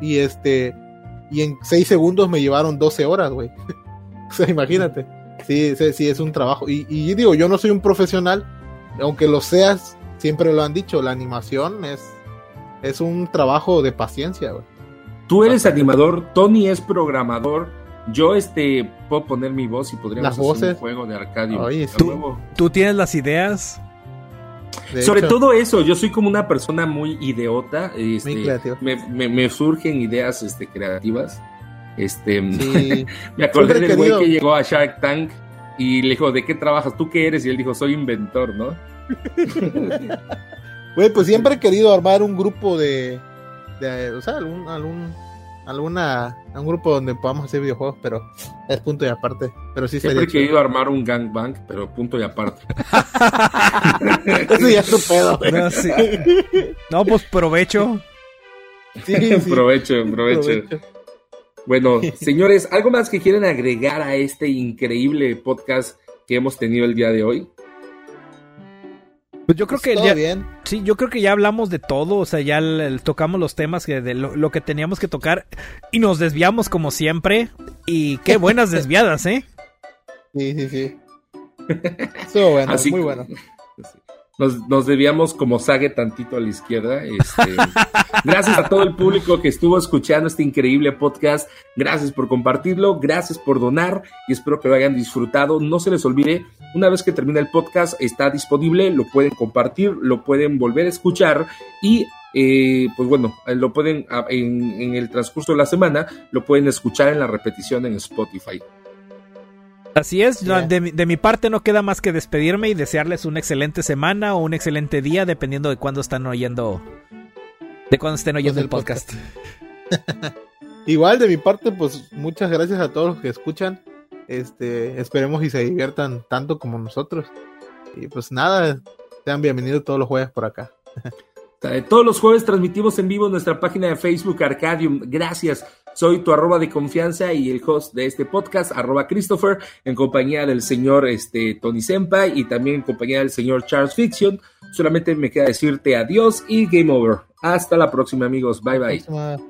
Speaker 4: y este y en 6 segundos me llevaron 12 horas, güey. o sea, imagínate. Sí, sí, sí, es un trabajo. Y, y digo, yo no soy un profesional, aunque lo seas, siempre lo han dicho, la animación es, es un trabajo de paciencia, güey.
Speaker 2: Tú eres animador, Tony es programador, yo este puedo poner mi voz y podríamos hacer un juego de Arcadio.
Speaker 3: ¿Tú, ¿Tú, tienes las ideas.
Speaker 2: Sobre todo eso, yo soy como una persona muy ideota. Este, me, me, surgen ideas este, creativas. Este, me acordé del güey que llegó a Shark Tank y le dijo, ¿de qué trabajas? ¿Tú qué eres? Y él dijo, soy inventor, ¿no?
Speaker 4: Güey, pues siempre he querido armar un grupo de, de o sea, algún, algún alguna un grupo donde podamos hacer videojuegos, pero es punto y aparte. Pero sí
Speaker 2: Siempre he querido armar un gangbang, pero punto y aparte.
Speaker 4: Eso ya es tu pedo.
Speaker 3: No, pues provecho.
Speaker 2: Sí, provecho, provecho. Bueno, señores, ¿algo más que quieren agregar a este increíble podcast que hemos tenido el día de hoy?
Speaker 3: Pues yo creo que ya, bien. sí, yo creo que ya hablamos de todo, o sea, ya tocamos los temas que de lo, que teníamos que tocar y nos desviamos como siempre y qué buenas desviadas, ¿eh?
Speaker 4: Sí, sí, sí. Estuvo bueno, muy bueno
Speaker 2: nos, nos debíamos como sague tantito a la izquierda. Este, gracias a todo el público que estuvo escuchando este increíble podcast. Gracias por compartirlo, gracias por donar y espero que lo hayan disfrutado. No se les olvide, una vez que termine el podcast está disponible, lo pueden compartir, lo pueden volver a escuchar y eh, pues bueno, lo pueden en, en, el transcurso de la semana, lo pueden escuchar en la repetición en Spotify.
Speaker 3: Así es, de, mi parte no queda más que despedirme y desearles una excelente semana o un excelente día, dependiendo de cuándo están oyendo, de cuándo estén oyendo el podcast.
Speaker 4: Igual de mi parte, pues muchas gracias a todos los que escuchan. Este, esperemos y se diviertan tanto como nosotros. Y pues nada, sean bienvenidos todos los jueves por acá.
Speaker 2: Todos los jueves transmitimos en vivo nuestra página de Facebook Arcadium. Gracias. Soy tu arroba de confianza y el host de este podcast, arroba Christopher, en compañía del señor este, Tony Senpai y también en compañía del señor Charles Fiction. Solamente me queda decirte adiós y game over. Hasta la próxima, amigos. Bye bye.